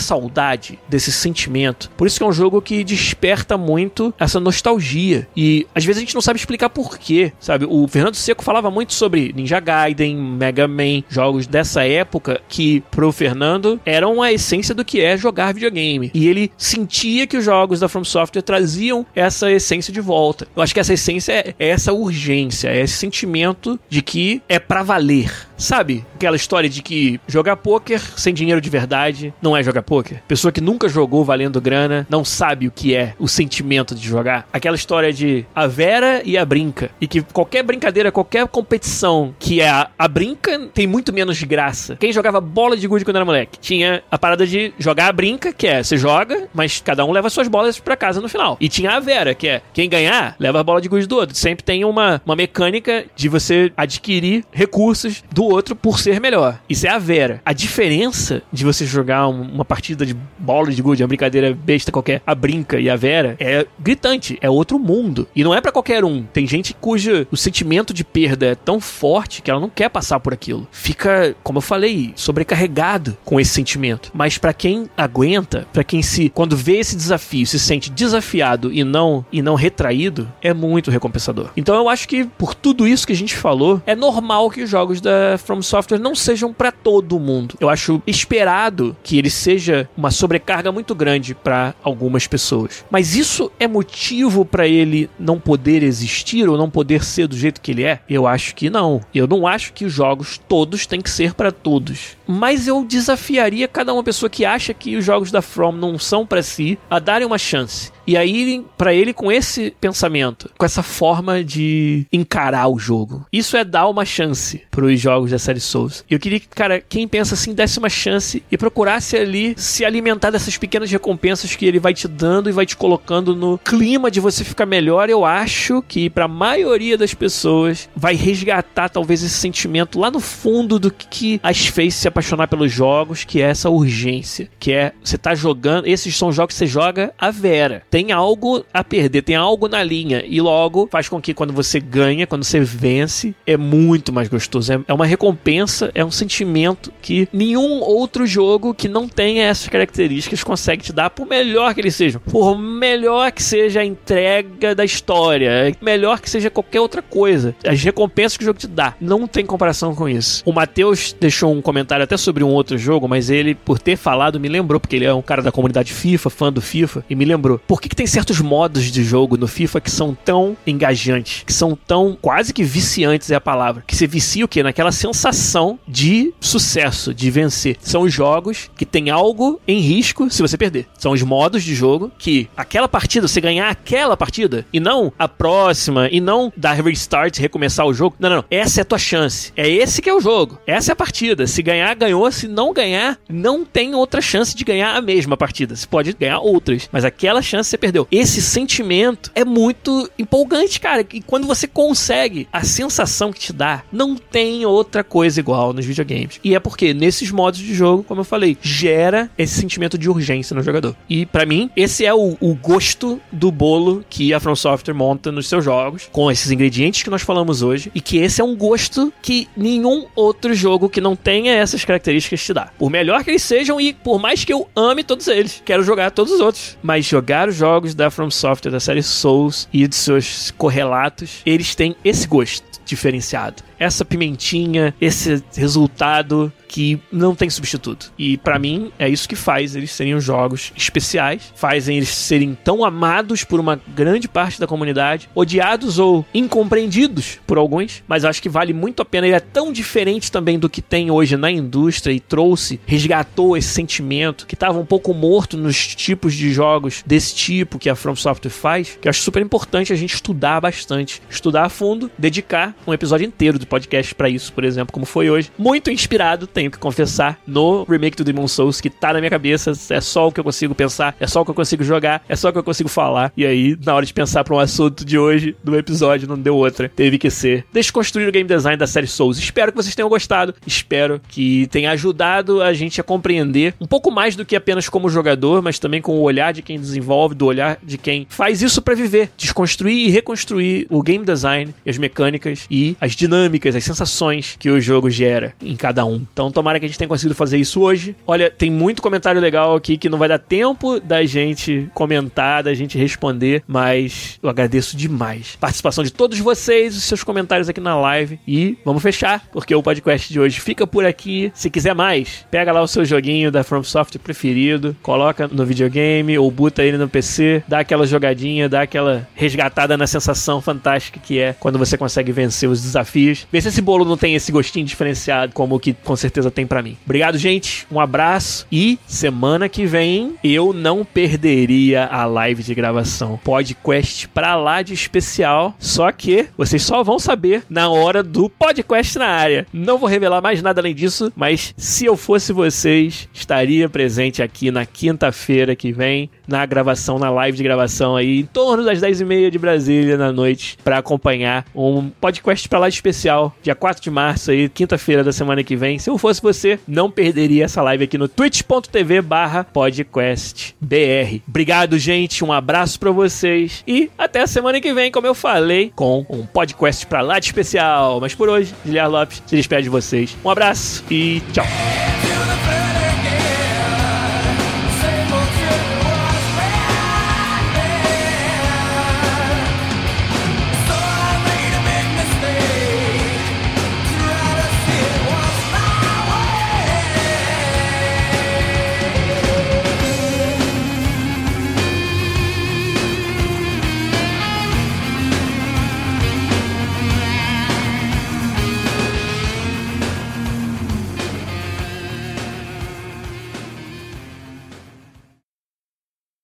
saudade desse sentimento. Por isso que é um jogo que desperta muito essa nostalgia. E às vezes a gente não sabe explicar por quê, sabe? O Fernando Seco falava muito sobre Ninja Gaiden, Mega Man, jogos dessa época que pro Fernando eram a essência do que é jogar videogame. E ele sentia que os jogos da From Software traziam essa essência de volta. Eu acho que essa essência é essa urgência, é esse sentimento de que é para valer. Sabe aquela história de que jogar poker sem dinheiro de verdade não é jogar poker? Pessoa que nunca jogou valendo grana não sabe o que é o sentimento de jogar. Aquela história de a Vera e a Brinca. E que qualquer brincadeira, qualquer competição que é a, a Brinca tem muito menos graça. Quem jogava bola de gude quando era moleque tinha a parada de jogar a Brinca, que é você joga, mas cada um leva suas bolas para casa no final. E tinha a Vera, que é quem ganhar leva a bola de gude do outro. Sempre tem uma, uma mecânica de você adquirir adquirir recursos do outro por ser melhor. Isso é a Vera. A diferença de você jogar uma partida de bola de gude, uma brincadeira besta qualquer, a Brinca e a Vera, é gritante, é outro mundo. E não é para qualquer um. Tem gente cuja o sentimento de perda é tão forte que ela não quer passar por aquilo. Fica, como eu falei, sobrecarregado com esse sentimento. Mas para quem aguenta, para quem se quando vê esse desafio, se sente desafiado e não e não retraído, é muito recompensador. Então eu acho que por tudo isso que a gente falou, é normal que os jogos da From Software não sejam para todo mundo. Eu acho esperado que ele seja uma sobrecarga muito grande para algumas pessoas. Mas isso é motivo para ele não poder existir ou não poder ser do jeito que ele é? Eu acho que não. Eu não acho que os jogos todos têm que ser para todos. Mas eu desafiaria cada uma pessoa que acha que os jogos da From não são para si a darem uma chance e aí para ele com esse pensamento, com essa forma de encarar o jogo. Isso é dar uma chance para os jogos da série Souls. Eu queria que, cara, quem pensa assim desse uma chance e procurasse ali se alimentar dessas pequenas recompensas que ele vai te dando e vai te colocando no clima de você ficar melhor. Eu acho que para a maioria das pessoas vai resgatar talvez esse sentimento lá no fundo do que as fez se apaixonar pelos jogos, que é essa urgência, que é você tá jogando, esses são jogos que você joga a vera tem algo a perder, tem algo na linha. E logo faz com que quando você ganha, quando você vence, é muito mais gostoso. É, é uma recompensa, é um sentimento que nenhum outro jogo que não tenha essas características consegue te dar, por melhor que ele seja. Por melhor que seja a entrega da história, melhor que seja qualquer outra coisa. As recompensas que o jogo te dá. Não tem comparação com isso. O Matheus deixou um comentário até sobre um outro jogo, mas ele, por ter falado, me lembrou, porque ele é um cara da comunidade FIFA, fã do FIFA, e me lembrou. Por que, que tem certos modos de jogo no FIFA que são tão engajantes, que são tão quase que viciantes é a palavra, que você vicia o quê? Naquela sensação de sucesso, de vencer. São os jogos que tem algo em risco se você perder. São os modos de jogo que aquela partida, você ganhar aquela partida e não a próxima e não dar restart, recomeçar o jogo. Não, não, não. Essa é a tua chance. É esse que é o jogo. Essa é a partida. Se ganhar, ganhou. Se não ganhar, não tem outra chance de ganhar a mesma partida. Você pode ganhar outras, mas aquela chance você perdeu. Esse sentimento é muito empolgante, cara. E quando você consegue, a sensação que te dá, não tem outra coisa igual nos videogames. E é porque nesses modos de jogo, como eu falei, gera esse sentimento de urgência no jogador. E para mim, esse é o, o, gosto do bolo que a From Software monta nos seus jogos, com esses ingredientes que nós falamos hoje, e que esse é um gosto que nenhum outro jogo que não tenha essas características te dá. Por melhor que eles sejam e por mais que eu ame todos eles, quero jogar todos os outros, mas jogar os jogos da From Software, da série Souls e de seus correlatos, eles têm esse gosto diferenciado. Essa pimentinha, esse resultado que não tem substituto. E para mim é isso que faz eles serem os jogos especiais, fazem eles serem tão amados por uma grande parte da comunidade, odiados ou incompreendidos por alguns, mas acho que vale muito a pena. Ele é tão diferente também do que tem hoje na indústria e trouxe, resgatou esse sentimento que estava um pouco morto nos tipos de jogos desse tipo que a From Software faz, que eu acho super importante a gente estudar bastante, estudar a fundo, dedicar um episódio inteiro do podcast para isso, por exemplo, como foi hoje. Muito inspirado tenho que confessar, no remake do Demon Souls, que tá na minha cabeça, é só o que eu consigo pensar, é só o que eu consigo jogar, é só o que eu consigo falar. E aí, na hora de pensar pra um assunto de hoje, do episódio, não deu outra. Teve que ser desconstruir o game design da série Souls. Espero que vocês tenham gostado, espero que tenha ajudado a gente a compreender um pouco mais do que apenas como jogador, mas também com o olhar de quem desenvolve, do olhar de quem faz isso para viver, desconstruir e reconstruir o game design, as mecânicas e as dinâmicas, as sensações que o jogo gera em cada um. Então, então tomara que a gente tenha conseguido fazer isso hoje. Olha, tem muito comentário legal aqui que não vai dar tempo da gente comentar, da gente responder, mas eu agradeço demais a participação de todos vocês, os seus comentários aqui na live e vamos fechar, porque o podcast de hoje fica por aqui. Se quiser mais, pega lá o seu joguinho da From Software preferido, coloca no videogame ou buta ele no PC, dá aquela jogadinha, dá aquela resgatada na sensação fantástica que é quando você consegue vencer os desafios. Vê se esse bolo não tem esse gostinho diferenciado como o que com certeza certeza tem para mim. Obrigado, gente. Um abraço e semana que vem eu não perderia a live de gravação. Podcast pra lá de especial, só que vocês só vão saber na hora do podcast na área. Não vou revelar mais nada além disso, mas se eu fosse vocês, estaria presente aqui na quinta-feira que vem na gravação, na live de gravação aí, em torno das 10h30 de Brasília na noite, para acompanhar um podcast pra lá especial, dia 4 de março aí, quinta-feira da semana que vem. Se eu fosse você, não perderia essa live aqui no twitch.tv barra podcastbr. Obrigado, gente, um abraço para vocês e até a semana que vem, como eu falei, com um podcast pra lá de especial. Mas por hoje, Guilherme Lopes se despede de vocês. Um abraço e tchau.